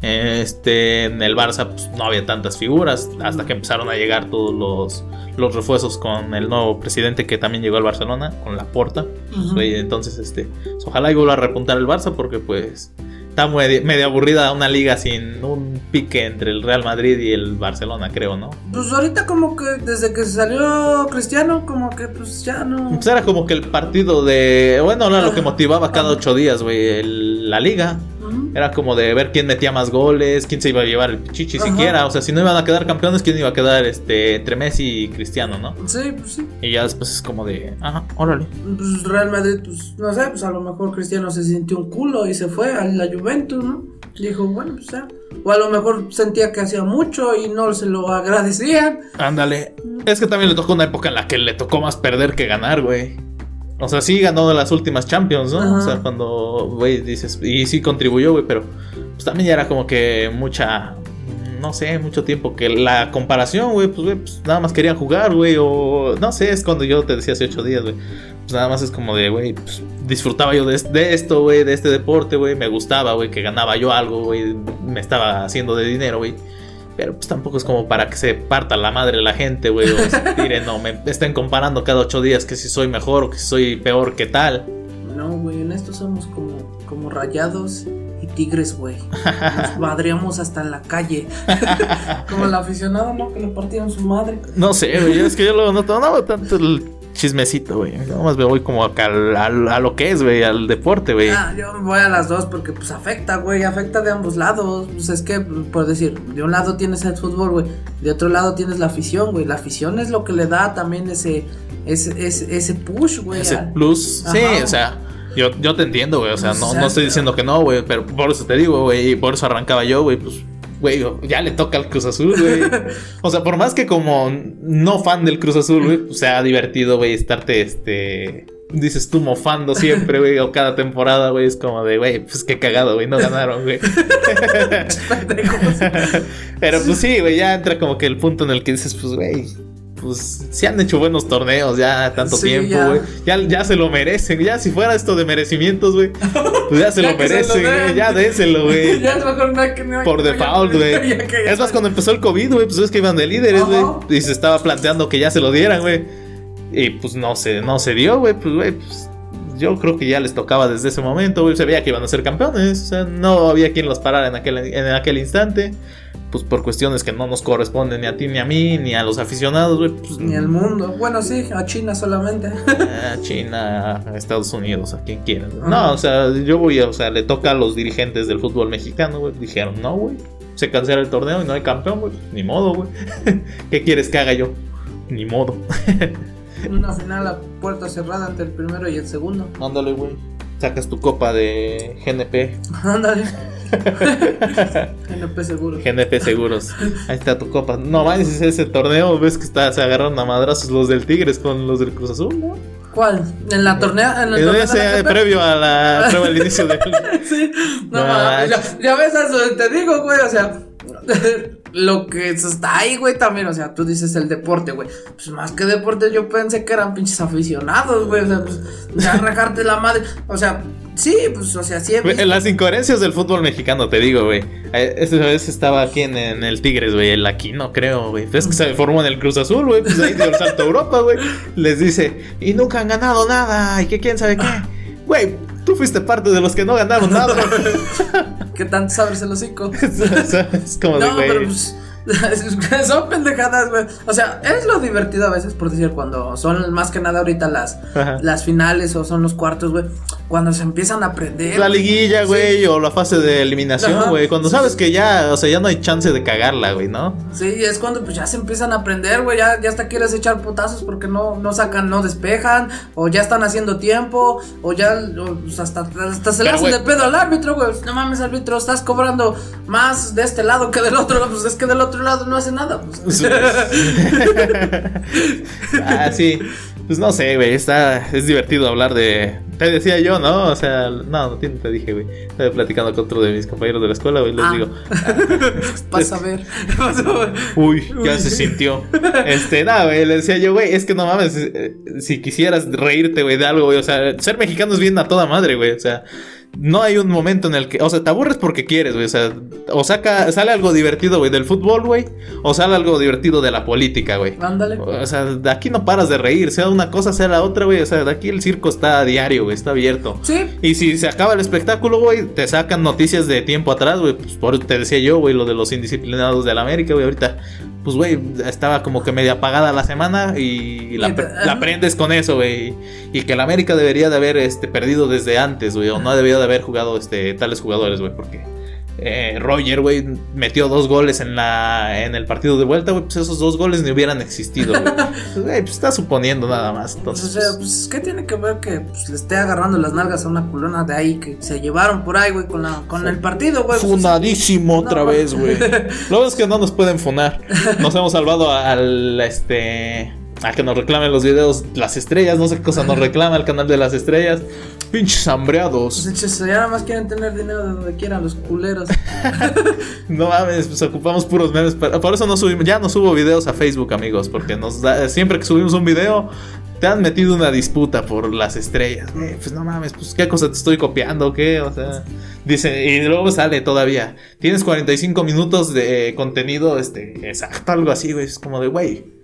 Este, en el Barça pues, no había tantas figuras hasta que empezaron a llegar todos los, los refuerzos con el nuevo presidente que también llegó al Barcelona, con la Porta. Ujú. Entonces, este, pues, ojalá y vuelva a repuntar el Barça porque pues está muy, medio aburrida una liga sin un pique entre el Real Madrid y el Barcelona, creo, ¿no? Pues ahorita como que desde que salió Cristiano, como que pues ya no... Pues era como que el partido de. Bueno, era lo que motivaba cada ocho días, güey. La liga. Era como de ver quién metía más goles, quién se iba a llevar el pichichi Ajá. siquiera. O sea, si no iban a quedar campeones, quién iba a quedar este, entre Messi y Cristiano, ¿no? Sí, pues sí. Y ya después es como de. Ajá, órale. Pues Real Madrid, pues no sé, pues a lo mejor Cristiano se sintió un culo y se fue a la Juventus, ¿no? Dijo, bueno, pues ya. O a lo mejor sentía que hacía mucho y no se lo agradecían. Ándale. Es que también le tocó una época en la que le tocó más perder que ganar, güey. O sea, sí ganó las últimas Champions, ¿no? Ajá. O sea, cuando, güey, dices, y sí contribuyó, güey, pero pues también ya era como que mucha, no sé, mucho tiempo que la comparación, güey, pues, güey, pues nada más querían jugar, güey, o no sé, es cuando yo te decía hace ocho días, güey. Pues nada más es como de, güey, pues disfrutaba yo de, de esto, güey, de este deporte, güey, me gustaba, güey, que ganaba yo algo, güey, me estaba haciendo de dinero, güey. Pero pues tampoco es como para que se parta la madre la gente, güey. O se tiren, no, me estén comparando cada ocho días que si soy mejor o que si soy peor que tal. No, güey, en esto somos como, como rayados y tigres, güey. Nos madreamos hasta en la calle. como el aficionado, ¿no? Que le partieron su madre. No sé, güey. Es que yo lo noto, no tanto el chismecito, güey. Nada más me voy como acá al- al- a, lo que es, güey, al deporte, güey. Ah, yo voy a las dos porque pues afecta, güey, afecta de ambos lados. Pues es que, por decir, de un lado tienes el fútbol, güey, de otro lado tienes la afición, güey. La afición es lo que le da también ese, ese, ese, ese push, güey. Ese al- plus. Sí, o sea. Yo, yo te entiendo, güey. O sea, no, no estoy diciendo que no, güey. Pero por eso te digo, güey. Y por eso arrancaba yo, güey. Pues, güey, ya le toca al Cruz Azul, güey. o sea, por más que como no fan del Cruz Azul, güey, pues sea divertido, güey, estarte, este. dices tú mofando siempre, güey, o cada temporada, güey, es como de, güey, pues qué cagado, güey, no ganaron, güey. Pero pues sí, güey, ya entra como que el punto en el que dices, pues, güey, pues sí han hecho buenos torneos ya tanto Sí, tiempo, güey. Ya. Ya, se lo merecen. Ya si fuera esto de merecimientos, güey. Pues ya se Ya lo se merecen, güey. Ya déselo, güey. ya es mejor no que no Por default, güey. Es más, cuando empezó el COVID, güey, pues ves que iban de líderes, güey. Y se estaba planteando que ya se lo dieran, güey. Y pues no se, no se dio, güey. Pues, güey, pues yo creo que ya les tocaba desde ese momento, güey. Se veía que iban a ser campeones. O sea, no había quien los parara en aquel, en aquel instante. Pues por cuestiones que no nos corresponden ni a ti ni a mí, ni a los aficionados, güey. Pues, Ni al mundo. Bueno, sí, a China solamente. a China, a Estados Unidos, a quien. Ajá. No, o sea, yo voy, a- o sea, le toca a los dirigentes del fútbol mexicano, güey. Dijeron, no, güey. Se cancela el torneo y no hay campeón, güey. Ni modo, güey. ¿Qué quieres que haga yo? Ni modo. Una final a puerta cerrada entre el primero y el segundo. Ándale, güey. Sacas tu copa de GNP. Ándale. NP seguro. GNP Seguros. Ahí está tu copa. No manches, ese torneo, ves que está, se agarraron a madrazos los del Tigres con los del Cruz Azul, ¿no? ¿Cuál? ¿En la tornea? ¿En el En torneo de ese, la GP? previo a la prueba del inicio del. Sí, no No mames, ya ves eso, te digo, güey, o sea, lo que está ahí, güey, también, o sea, tú dices el deporte, güey, pues más que deporte yo pensé que eran pinches aficionados, güey, o sea, pues ya rajarte la madre, o sea, sí, pues, o sea, sí visto- Las incoherencias del fútbol mexicano, te digo, güey. Eh, Esa vez estaba aquí en, en el Tigres, güey. El aquí no creo, güey. Es que se formó en el Cruz Azul, güey. Pues ahí dio el salto a Europa, güey. Les dice, y nunca han ganado nada. Y que quién sabe qué. Güey, tú fuiste parte de los que no ganaron nada. ¿Qué tanto sabes el hocico? Es como de, No, güey. pero pues. son pendejadas, güey. O sea, es lo divertido a veces, por decir, cuando son más que nada ahorita las, Ajá. las finales o son los cuartos, güey. Cuando se empiezan a aprender. La liguilla, Sí. güey, o la fase de eliminación, güey. Cuando sabes que ya, o sea, ya no hay chance de cagarla, güey, ¿no? Sí, es cuando pues ya se empiezan a aprender, güey, ya, ya hasta quieres echar putazos porque no, no sacan, no despejan, o ya están haciendo tiempo, o ya o, pues, hasta, hasta se le hacen de pedo al árbitro, güey. No mames, árbitro, estás cobrando más de este lado que del otro, pues es que del otro lado no hace nada, pues. ah, sí. Pues no sé, güey. Está. Es divertido hablar de. Te decía yo, ¿no? O sea, no, no te te dije, güey. Estaba platicando con otro de mis compañeros de la escuela, güey. Les Ah. digo. Vas a ver. Vas a ver. Uy, ya Uy. se sintió. Este, nada, güey. Le decía yo, güey, es que no mames. eh, Si quisieras reírte, güey, de algo, güey. O sea, ser mexicano es bien a toda madre, güey. O sea. No hay un momento en el que, o sea, te aburres porque quieres, güey. O sea, o saca, sale algo divertido, güey, del fútbol, güey. O sale algo divertido de la política, güey. Ándale. O sea, de aquí no paras de reír, sea una cosa, sea la otra, güey. O sea, de aquí el circo está a diario, güey, está abierto. Sí. Y si se acaba el espectáculo, güey, te sacan noticias de tiempo atrás, güey. Pues por te decía yo, güey, lo de los indisciplinados de la América, güey. Ahorita, pues, güey, estaba como que media apagada la semana y la, la aprendes con eso, güey. Y que la América debería de haber este, perdido desde antes, güey. O no debería de haber jugado este, tales jugadores, güey. Porque eh, Roger, güey, metió dos goles en, la, en el partido de vuelta, güey. Pues esos dos goles ni hubieran existido, güey. Pues, pues está suponiendo nada más. O Entonces, sea, pues, ¿qué tiene que ver que pues, le esté agarrando las nalgas a una culona de ahí que se llevaron por ahí, güey, con, la, con el partido, güey? Pues, Funadísimo otra No. vez, güey. Lo es que no nos pueden funar. Nos hemos salvado al este. A que nos reclamen los videos las estrellas. No sé qué cosa nos reclama el canal de las estrellas. Pinches hambreados. Pues, ya nada más quieren tener dinero de donde quieran los culeros. No mames, pues ocupamos puros memes. Por eso no subimos, ya no subo videos a Facebook, amigos. Porque nos da- siempre que subimos un video, te han metido una disputa por las estrellas. güey. pues no mames, pues qué cosa te estoy copiando, qué, o sea. Dice, y luego sale todavía. Tienes 45 minutos de contenido, este, exacto, algo así, güey. Es como de, güey.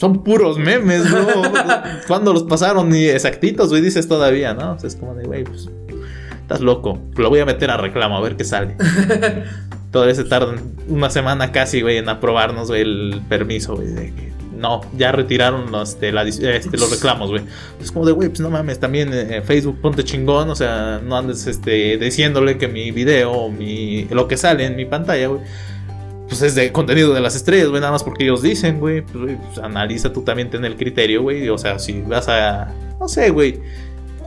Son puros memes, bro. ¿Cuándo los pasaron? Ni exactitos, güey, dices todavía, ¿no? O sea, es como de, güey, pues. Estás loco. Lo voy a meter a reclamo a ver qué sale. Todavía se tardan una semana casi, güey, en aprobarnos, güey, el permiso, güey. de que No, ya retiraron los, este, la este, los reclamos, güey. Es como de, güey, pues no mames, también eh, Facebook ponte chingón, o sea, no andes este, diciéndole que mi video o mi, lo que sale en mi pantalla, güey, pues es de contenido de las estrellas, güey, nada más porque ellos dicen, güey, pues, güey, pues, analiza tú también ten el criterio, güey, o sea, si vas a, no sé, güey,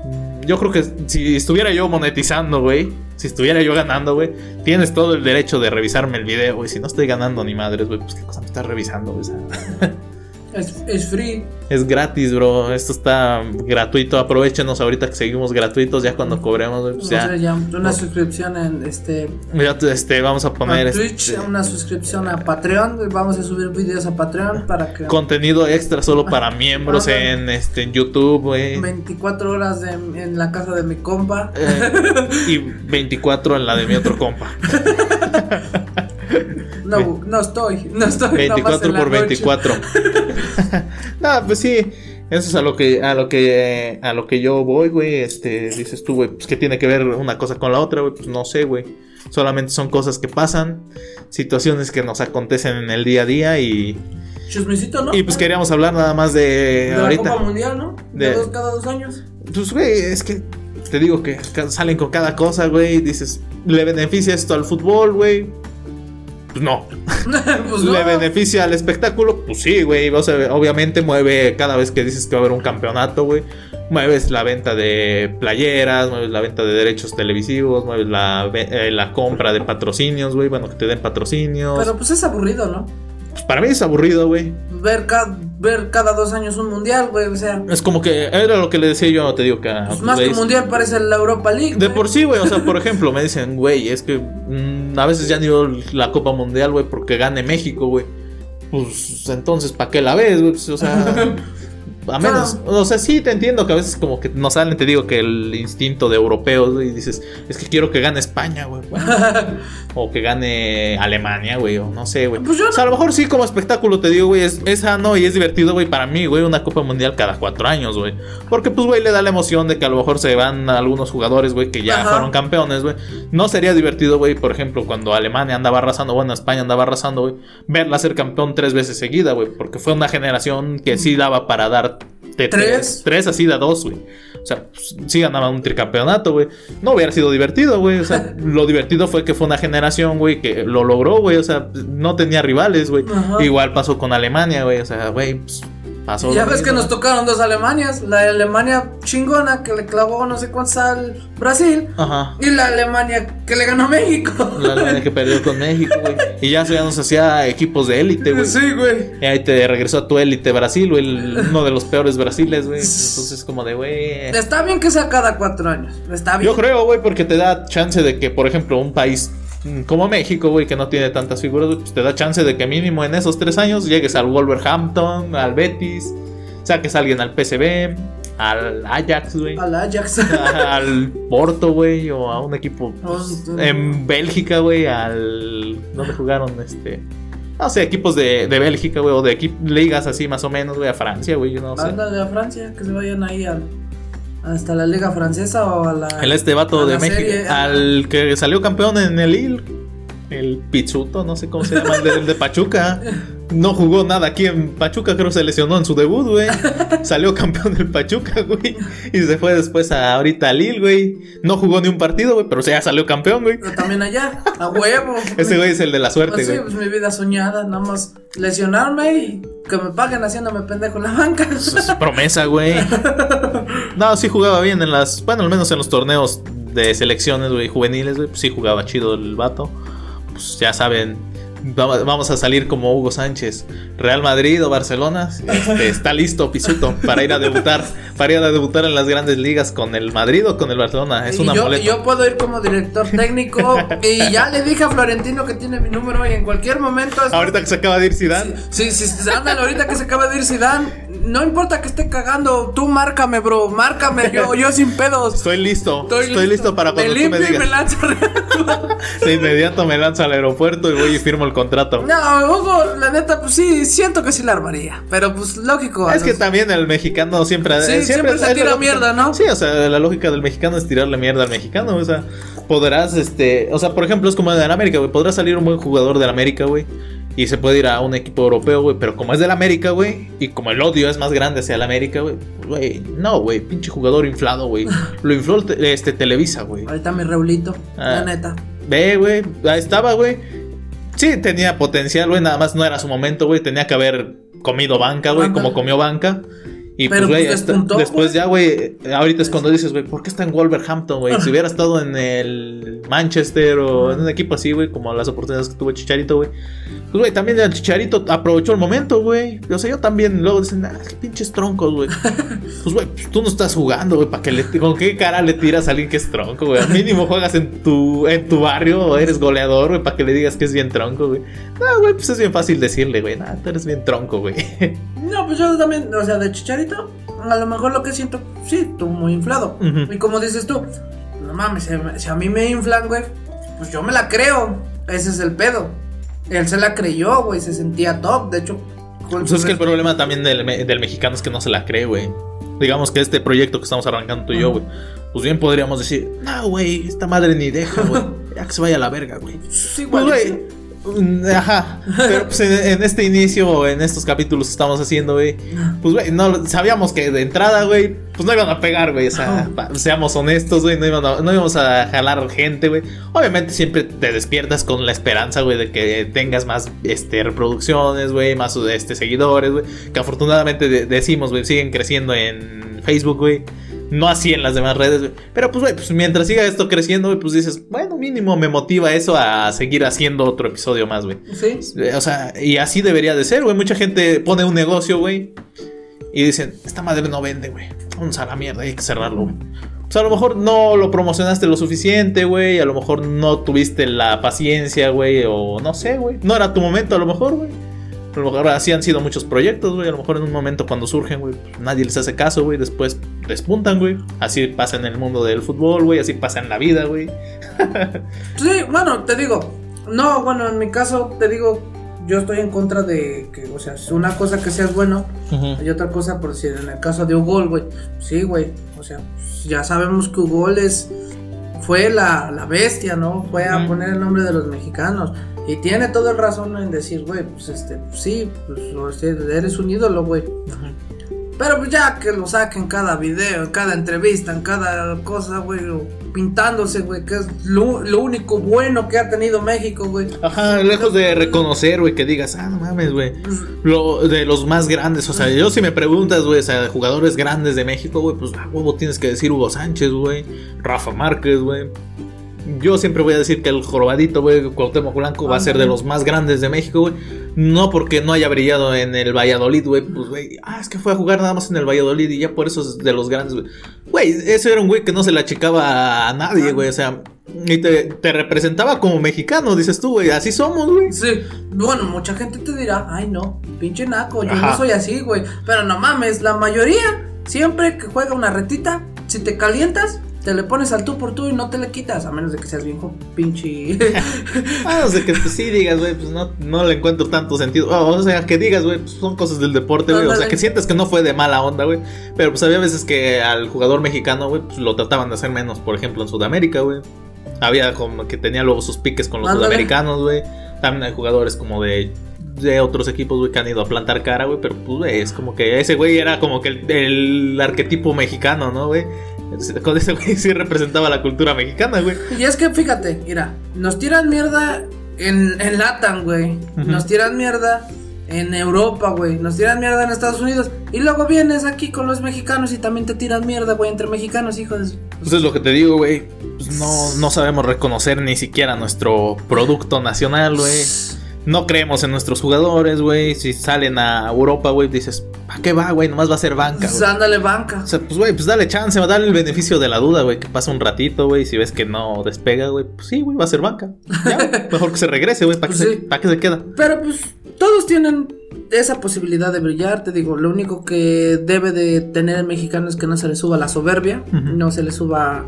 mm, yo creo que si estuviera yo monetizando, güey, si estuviera yo ganando, güey, tienes todo el derecho de revisarme el video, güey, si no estoy ganando ni madres, güey, pues qué cosa me estás revisando, güey, Es, es free. Es gratis, bro. Esto está gratuito. Aprovechenos ahorita que seguimos gratuitos. Ya cuando cobremos, O sea, ya una suscripción en este Ya, este, vamos a poner a este, Twitch, una suscripción a Patreon. Vamos a subir videos a Patreon para que contenido extra solo para miembros Ajá. en, este, en YouTube, güey. 24 horas de- en la casa de mi compa. Eh, y 24 en la de mi otro compa. No, no estoy, no estoy. nomás 24 en la por noche. 24. no, pues sí. Eso es a lo que a lo que a lo que yo voy, güey. Este, dices tú, güey, pues que tiene que ver una cosa con la otra, güey, pues no sé, güey. Solamente son cosas que pasan, situaciones que nos acontecen en el día a día y ¿no? y pues queríamos hablar nada más de, de la ahorita. Copa Mundial, ¿no? De, De- dos, cada dos años. Pues, güey, es que te digo que salen con cada cosa, güey. Dices, ¿le beneficia esto al fútbol, güey? Pues no. pues no. ¿Le beneficia al espectáculo? Pues sí, güey. O sea, obviamente mueve cada vez que dices que va a haber un campeonato, güey. Mueves la venta de playeras, mueves la venta de derechos televisivos, mueves la, eh, la compra de patrocinios, güey. Bueno, que te den patrocinios. Pero pues es aburrido, ¿no? Pues para mí es aburrido, güey. Ver, ca- ver cada dos años un mundial, güey. O sea, Es como que era lo que le decía yo, te digo que pues más que mundial parece la Europa League. De por sí, güey, o sea, por ejemplo, me dicen, güey, es que mm, a veces ya ni la Copa Mundial, güey, porque gane México, güey. Pues entonces, ¿para qué la ves, güey? Pues, o sea, a menos, o sea, sí te entiendo que a veces como que no salen, te digo que el instinto de europeos, y dices, es que quiero que gane España, güey. bueno, o que gane Alemania, güey, o no sé, güey. Pues yo O sea, a lo mejor sí como espectáculo, te digo, güey, es, es sano y es divertido, güey, para mí, güey, una Copa Mundial cada cuatro años, güey. Porque, pues, güey, le da la emoción de que a lo mejor se van algunos jugadores, güey, que ya Ajá. fueron campeones, güey. No sería divertido, güey, por ejemplo, cuando Alemania andaba arrasando, bueno, España andaba arrasando, güey, verla ser campeón tres veces seguida, güey, porque fue una generación que sí daba para dar ¿Tres? tres, tres así de dos, güey. O sea, pues, sí ganaba un tricampeonato, güey. No hubiera sido divertido, güey. O sea, lo divertido fue que fue una generación, güey, que lo logró, güey. O sea, no tenía rivales, güey. Igual pasó con Alemania, güey. O sea, güey, pues, pasó. Ya ves que nos tocaron dos Alemanias. La Alemania chingona que le clavó no sé cuántos al Brasil. Ajá. Y la Alemania que le ganó a México. La Alemania que perdió con México, güey. Y ya eso ya nos hacía equipos de élite, güey. Sí, güey. Y ahí te regresó a tu élite Brasil, güey. Uno de los peores Brasiles, güey. Entonces, como de, güey. Está bien que sea cada cuatro años. Está bien. Yo creo, güey, porque te da chance de que, por ejemplo, un país como México, güey, que no tiene tantas figuras, pues te da chance de que mínimo en esos tres años llegues al Wolverhampton, al Betis, saques a alguien al PSV, al Ajax, güey, Al Ajax. al Porto, güey, o a un equipo pues, Oh, en Bélgica, güey, al... ¿Dónde jugaron? Este... No sé, equipos de, de Bélgica, güey, o de ligas así más o menos, güey, a Francia, güey, yo no sé. Ándale a Francia, que se vayan ahí al- hasta la Liga Francesa o a la. El este vato de México. serie, al que salió campeón en el Lille. El Pizzuto, no sé cómo se llama, el de, el de Pachuca. No jugó nada aquí en Pachuca, creo que se lesionó en su debut, güey. Salió campeón del Pachuca, güey. Y se fue después a ahorita a Lille, güey. No jugó ni un partido, güey, pero ya salió campeón, güey. Pero también allá, a huevo. Ese güey es el de la Pues suerte, sí, güey. pues mi vida soñada, nada más lesionarme y que me paguen haciéndome pendejo en la banca. Pues es promesa, güey. No, sí jugaba bien en las. Bueno, al menos en los torneos de selecciones, güey, juveniles, güey. Pues sí jugaba chido el vato. Pues ya saben. Vamos a salir como Hugo Sánchez. Real Madrid o Barcelona. este, está listo, Pisuto, para ir a debutar. Para ir a debutar en las grandes ligas con el Madrid o con el Barcelona. Es una yo, yo puedo ir como director técnico y ya le dije a Florentino que tiene mi número y en cualquier momento. es- Ahorita que se acaba de ir Zidane. Sí, sí, sí, ándale, ahorita que se acaba de ir Zidane, no importa que esté cagando, tú márcame, bro, márcame, yo, yo sin pedos. Estoy listo. Estoy, listo. para cuando me tú me limpio y me digas. lanzo. De inmediato me lanzo al aeropuerto y voy y firmo el contrato. No, Hugo, la neta, pues sí, siento que sí la armaría. Pero pues lógico. Es que también el mexicano siempre, Sí, eh, siempre se tira mierda, ¿no? Sí, o sea, la lógica del mexicano es tirarle mierda al mexicano, o sea, podrás, este, o sea, por ejemplo, es como en América, güey, podrá salir un buen jugador del América, güey, y se puede ir a un equipo europeo, güey, pero como es del América, güey, y como el odio es más grande hacia el América, güey, pues, güey, no, güey, pinche jugador inflado, güey, lo infló este Televisa, güey. Ahorita mi Raulito, Ah. la neta. Ve, güey, ahí estaba, güey. Sí, tenía potencial, güey, nada más no era su momento, güey. Tenía que haber comido banca, güey, como comió banca. Y Pero, pues, güey, pues, después ya, güey, ahorita es cuando dices, güey, ¿por qué está en Wolverhampton, güey? Si hubiera estado en el Manchester o en un equipo así, güey, como las oportunidades que tuvo Chicharito, güey. Pues, güey, también el Chicharito aprovechó el momento, güey. O sea, yo también, luego dicen, ah, qué pinches troncos, güey. Pues, güey, pues, tú no estás jugando, güey, ¿para que le, ¿con qué cara le tiras a alguien que es tronco, güey? Al mínimo juegas en tu, en tu barrio o eres goleador, güey, para que le digas que es bien tronco, güey. No, güey, pues es bien fácil decirle, güey, nah, tú eres bien tronco, güey. No, pues yo también, o sea, de chicharito, a lo mejor lo que siento, sí, estuvo muy inflado. Ujú. Y como dices tú, no mames, si, a mí me inflan, güey, pues yo me la creo. Ese es el pedo. Él se la creyó, güey, se sentía top. De hecho, Pues es que el problema también del, del mexicano es que no se la cree, güey. Digamos que este proyecto que estamos arrancando tú y yo, güey. Pues bien podríamos decir, no, güey, esta madre ni deja, güey. Ya que se vaya a la verga, güey. Sí, Pues, güey. güey. Mm, Ajá, pero pues en, en este inicio o en estos capítulos que estamos haciendo, güey, pues güey, no, sabíamos que de entrada, güey, pues no iban a pegar, güey, o sea, pa- seamos honestos, güey, no, iban a- no íbamos a jalar gente, güey. Obviamente siempre te despiertas con la esperanza, güey, de que tengas más este, reproducciones, güey, más este, seguidores, güey, que afortunadamente de- decimos, güey, siguen creciendo en Facebook, güey. No así en las demás redes, güey. Pero pues, güey, pues mientras siga esto creciendo, güey, pues dices, bueno, mínimo me motiva eso a seguir haciendo otro episodio más, güey. Sí. O sea, y así debería de ser, güey. Mucha gente pone un negocio, güey. Y dicen, esta madre no vende, güey. Vamos a la mierda, hay que cerrarlo, güey. Pues a lo mejor no lo promocionaste lo suficiente, güey. A lo mejor no tuviste la paciencia, güey. O no sé, güey. No era tu momento, a lo mejor, güey. A lo mejor así han sido muchos proyectos, güey. A lo mejor en un momento cuando surgen, güey, pues, nadie les hace caso, güey. Después despuntan, güey. Así pasa en el mundo del fútbol, güey. Así pasa en la vida, güey. Sí, bueno, te digo. No, bueno, en mi caso, te digo, yo estoy en contra de que, o sea, es una cosa que seas bueno y otra cosa, por decir, en el caso de Ugol, güey. Sí, güey. O sea, ya sabemos que Ugol es. Fue la, la bestia, ¿no? Fue a poner el nombre de los mexicanos. Y tiene todo el razón en decir, güey, pues este, pues, sí, pues eres un ídolo, güey. Pero pues ya que lo saquen cada video, en cada entrevista, en cada cosa, güey, pintándose, güey, que es lo, lo único bueno que ha tenido México, güey. Ajá, lejos de reconocer, güey, que digas, ah, no mames, güey. Lo de los más grandes, o sea, yo si me preguntas, güey, o sea, jugadores grandes de México, güey, pues a huevo tienes que decir Hugo Sánchez, güey, Rafa Márquez, güey. Yo siempre voy a decir que el jorobadito, güey, Cuauhtémoc Blanco va a ser de los más grandes de México, güey. No porque no haya brillado en el Valladolid, güey, pues, güey, ah, es que fue a jugar nada más en el Valladolid y ya por eso es de los grandes, güey. Güey, ese era un güey que no se le achicaba a nadie, güey, o sea, y te, te representaba como mexicano, dices tú, güey, así somos, güey. Sí, bueno, mucha gente te dirá, ay no, pinche naco, yo Ajá. no soy así, güey. Pero no mames, la mayoría, siempre que juega una retita, si te calientas, te le pones al tú por tú y no te le quitas, a menos de que seas viejo, pinche. Ah, o sea, que pues, sí digas, güey, pues no, no le encuentro tanto sentido. Oh, o sea, que digas, güey, pues son cosas del deporte, güey. O sea, que sientes que no fue de mala onda, güey. Pero pues había veces que al jugador mexicano, güey, pues lo trataban de hacer menos. Por ejemplo, en Sudamérica, güey. Había como que tenía luego sus piques con los Ándale. sudamericanos, güey. También hay jugadores como de de otros equipos, güey, que han ido a plantar cara, güey, pero pues, güey, es como que ese güey era como que el, el arquetipo mexicano, ¿no, güey? Con ese güey sí representaba la cultura mexicana, güey. Y es que fíjate, mira, nos tiran mierda en, en Latam, güey. Nos tiran mierda en Europa, güey. Nos tiran mierda en Estados Unidos. Y luego vienes aquí con los mexicanos y también te tiran mierda, güey, entre mexicanos, hijos. Pues es lo que te digo, güey. Pues no, no sabemos reconocer ni siquiera nuestro producto nacional, güey. No creemos en nuestros jugadores, güey. Si salen a Europa, güey, dices, ¿para qué va, güey? Nomás va a ser banca, Pues ándale, banca. O sea, pues, güey, pues dale chance, va a darle el beneficio de la duda, güey. Que pasa un ratito, güey. Si ves que no despega, güey, pues sí, güey, va a ser banca. Ya, mejor que se regrese, güey. ¿Para qué, Pues se- sí. pa' qué se queda? Pero pues todos tienen esa posibilidad de brillar, te digo, lo único que debe de tener el mexicano es que no se le suba la soberbia, Ujú. no se le suba,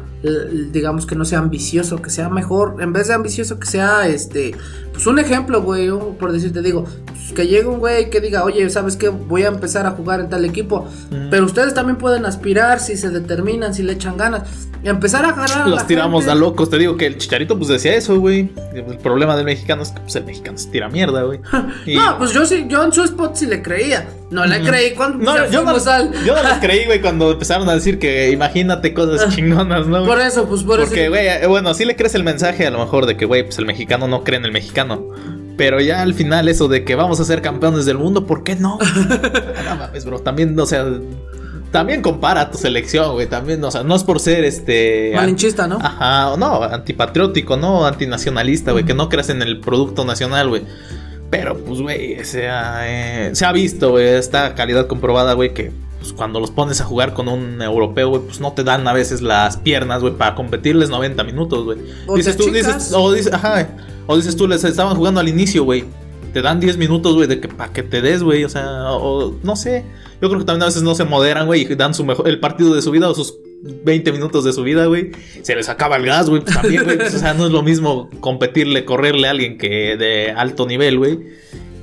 digamos que no sea ambicioso, que sea mejor, en vez de ambicioso que sea, este, pues un ejemplo, güey, por decirte, digo, pues, que llegue un güey que diga, oye, ¿sabes qué? Voy a empezar a jugar en tal equipo, Ujú. pero ustedes también pueden aspirar si se determinan, si le echan ganas, y empezar a agarrar a Los la tiramos gente. a locos. Te digo que el chicharito, pues decía eso, güey. El problema del mexicano es que pues, el mexicano se tira mierda, güey. Y- No, pues yo sí, yo en su spot sí le creía. No le creí cuando No, yo no, al- yo no les creí, güey, cuando empezaron a decir que imagínate cosas chingonas, ¿no? Por eso, pues por Porque, eso. güey, eh, bueno, sí le crees el mensaje a lo mejor de que, güey, pues el mexicano no cree en el mexicano. Pero ya al final eso de que vamos a ser campeones del mundo, ¿por qué no? no mames, bro. También, o sea, también compara tu selección, güey. También, o sea, no es por ser este. Malinchista, ¿no? Ajá, no, antipatriótico, no antinacionalista, güey. Que no creas en el producto nacional, güey. Pero, pues, güey, se ha, eh, se ha visto, güey, esta calidad comprobada, güey, que pues, cuando los pones a jugar con un europeo, güey, pues no te dan a veces las piernas, güey, para competirles 90 minutos, güey. O Dices tú, dices, o dices, ajá, o dices tú, les estaban jugando al inicio, güey. Te dan 10 minutos, güey, de que para que te des, güey, o sea, o no sé. Yo creo que también a veces no se moderan, güey, y dan su mejor, el partido de su vida o sus 20 minutos de su vida, güey. Se les acaba el gas, güey, pues también, güey. o sea, no es lo mismo competirle, correrle a alguien que de alto nivel, güey,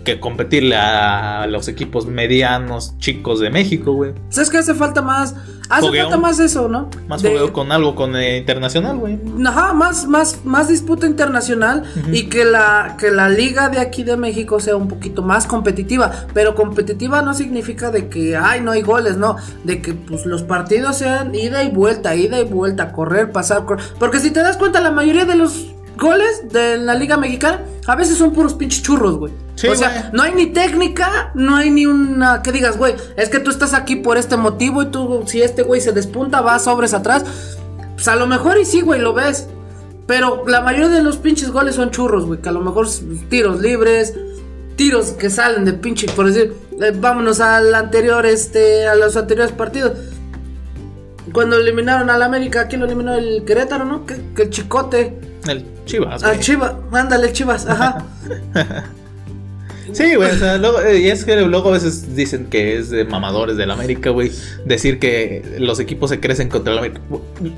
que competirle a los equipos medianos, chicos de México, güey. ¿Sabes qué hace falta más? Hace Fogueo. falta más eso, ¿no? Más De- juego con algo con eh, internacional, güey. Ajá, más, más, más disputa internacional y que la, que la liga de aquí de México sea un poquito más competitiva. Pero competitiva no significa de que, ay, no hay goles, no. De que pues los partidos sean ida y vuelta, ida y vuelta, correr, pasar, correr. Porque si te das cuenta, la mayoría de los goles de la liga mexicana a veces son puros pinches churros, güey. Sí, o sea, no hay ni técnica, no hay ni una que digas, güey, es que tú estás aquí por este motivo y tú, si este güey se despunta, va sobres atrás. Pues a lo mejor y sí, güey, lo ves. Pero la mayoría de los pinches goles son churros, güey. Que a lo mejor tiros libres, tiros que salen de pinche, por decir, eh, vámonos al anterior, este, a los anteriores partidos. Cuando eliminaron al América, ¿quién lo eliminó? El Querétaro, ¿no? Que, que el Chicote. El Chivas, güey. Chivas, ándale, el Chivas, ajá. Sí, güey, o sea, luego, eh, y es que luego a veces dicen que es de mamadores del América, güey. Decir que los equipos se crecen contra el América.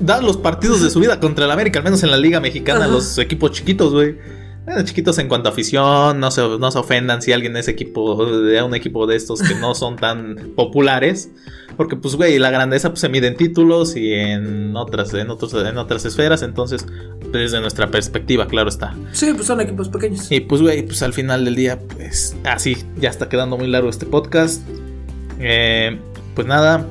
Dan los partidos de su vida contra el América, al menos en la Liga Mexicana, Ajá. los equipos chiquitos, güey. Bueno, chiquitos en cuanto a afición, no se, no se ofendan si alguien es equipo de un equipo de estos que no son tan populares. Porque, pues, güey, la grandeza pues, se mide en títulos y en otras, en otros, en otras esferas. Entonces, desde nuestra perspectiva, claro está. Sí, pues son equipos pequeños. Y pues, güey, pues al final del día, pues así, ya está quedando muy largo este podcast. Eh, pues nada,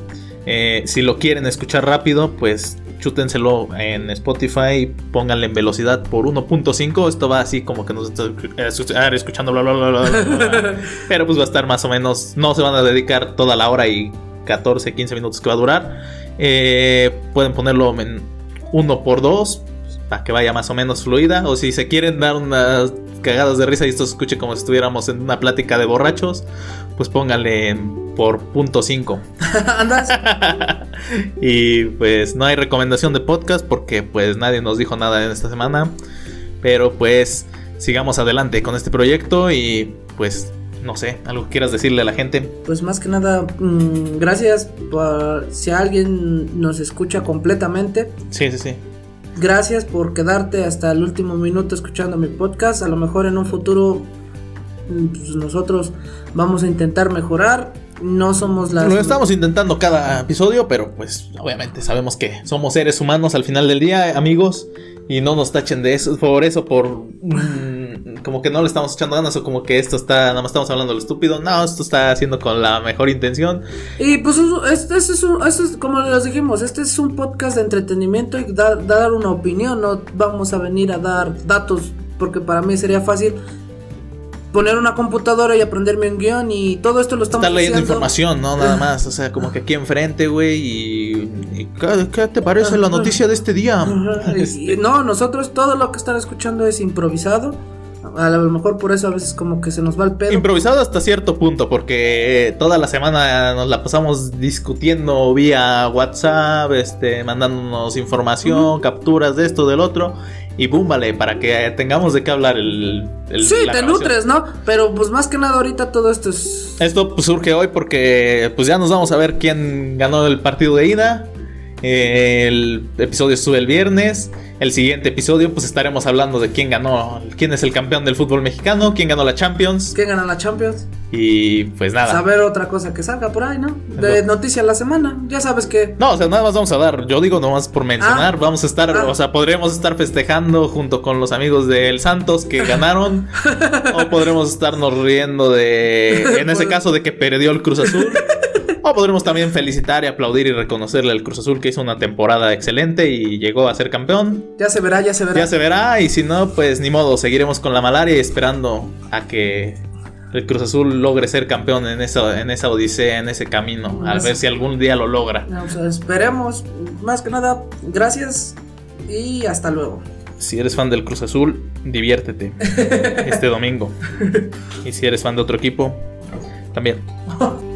eh, si lo quieren escuchar rápido, pues chútenselo en Spotify, pónganle en velocidad por 1.5. Esto va así como que nos está escuchar, escuchando, bla, bla, bla, bla, bla, bla. Pero pues va a estar más o menos, no se van a dedicar toda la hora y 14, 15 minutos que va a durar. Eh, pueden ponerlo en 1 por 2 para que vaya más o menos fluida. O si se quieren dar unas cagadas de risa y esto se escuche como si estuviéramos en una plática de borrachos, pues pónganle por punto 5. Andas. y pues no hay recomendación de podcast porque pues nadie nos dijo nada en esta semana. Pero pues sigamos adelante con este proyecto y pues no sé, algo que quieras decirle a la gente. Pues más que nada, mm, gracias por si alguien nos escucha completamente. Sí, sí, sí. Gracias por quedarte hasta el último minuto escuchando mi podcast. A lo mejor en un futuro mm, pues, nosotros vamos a intentar mejorar. No somos las... Lo estamos intentando cada episodio, pero pues obviamente sabemos que somos seres humanos al final del día, amigos, y no nos tachen de eso, por eso, por mm, como que no le estamos echando ganas o como que esto está, nada más estamos hablando de lo estúpido, no, esto está haciendo con la mejor intención. Y pues este, este es un- este es como les dijimos, este es un podcast de entretenimiento y da- dar una opinión, no vamos a venir a dar datos, porque para mí sería fácil poner una computadora y aprenderme un guion y todo esto lo estamos Estar leyendo haciendo- información, no nada más, o sea, como que aquí enfrente, güey, y, y ¿qué, qué te parece la noticia de este día? Este, no, nosotros todo lo que están escuchando es improvisado. A lo mejor por eso a veces como que se nos va el pedo. Improvisado hasta cierto punto, porque toda la semana nos la pasamos discutiendo vía WhatsApp, este, mandándonos información, capturas de esto, del otro, y boom, vale, para que tengamos de qué hablar el... el- sí, te grabación. nutres, ¿no? Pero pues más que nada ahorita todo esto es... Esto pues, surge hoy porque pues ya nos vamos a ver quién ganó el partido de ida. Eh, El episodio sube el viernes. El siguiente episodio pues estaremos hablando de quién ganó, quién es el campeón del fútbol mexicano, quién ganó la Champions. ¿Quién gana la Champions? Y pues nada. Saber otra cosa que salga por ahí, ¿no? De noticia a la semana. Ya sabes que... No, o sea, nada más vamos a dar, yo digo nomás por mencionar, Ah. vamos a estar, Ah. o sea, podremos estar festejando junto con los amigos del Santos que ganaron, o podremos estarnos riendo de, en ese Pues- caso, de que perdió el Cruz Azul. O podremos también felicitar y aplaudir y reconocerle al Cruz Azul que hizo una temporada excelente y llegó a ser campeón. Ya se verá, ya se verá. Ya se verá y si no, pues ni modo, seguiremos con la malaria y esperando a que el Cruz Azul logre ser campeón en esa, en esa odisea, en ese camino, a ver si algún día lo logra. No, sea, esperemos. Más que nada, gracias y hasta luego. Si eres fan del Cruz Azul, diviértete este domingo. Y si eres fan de otro equipo, también.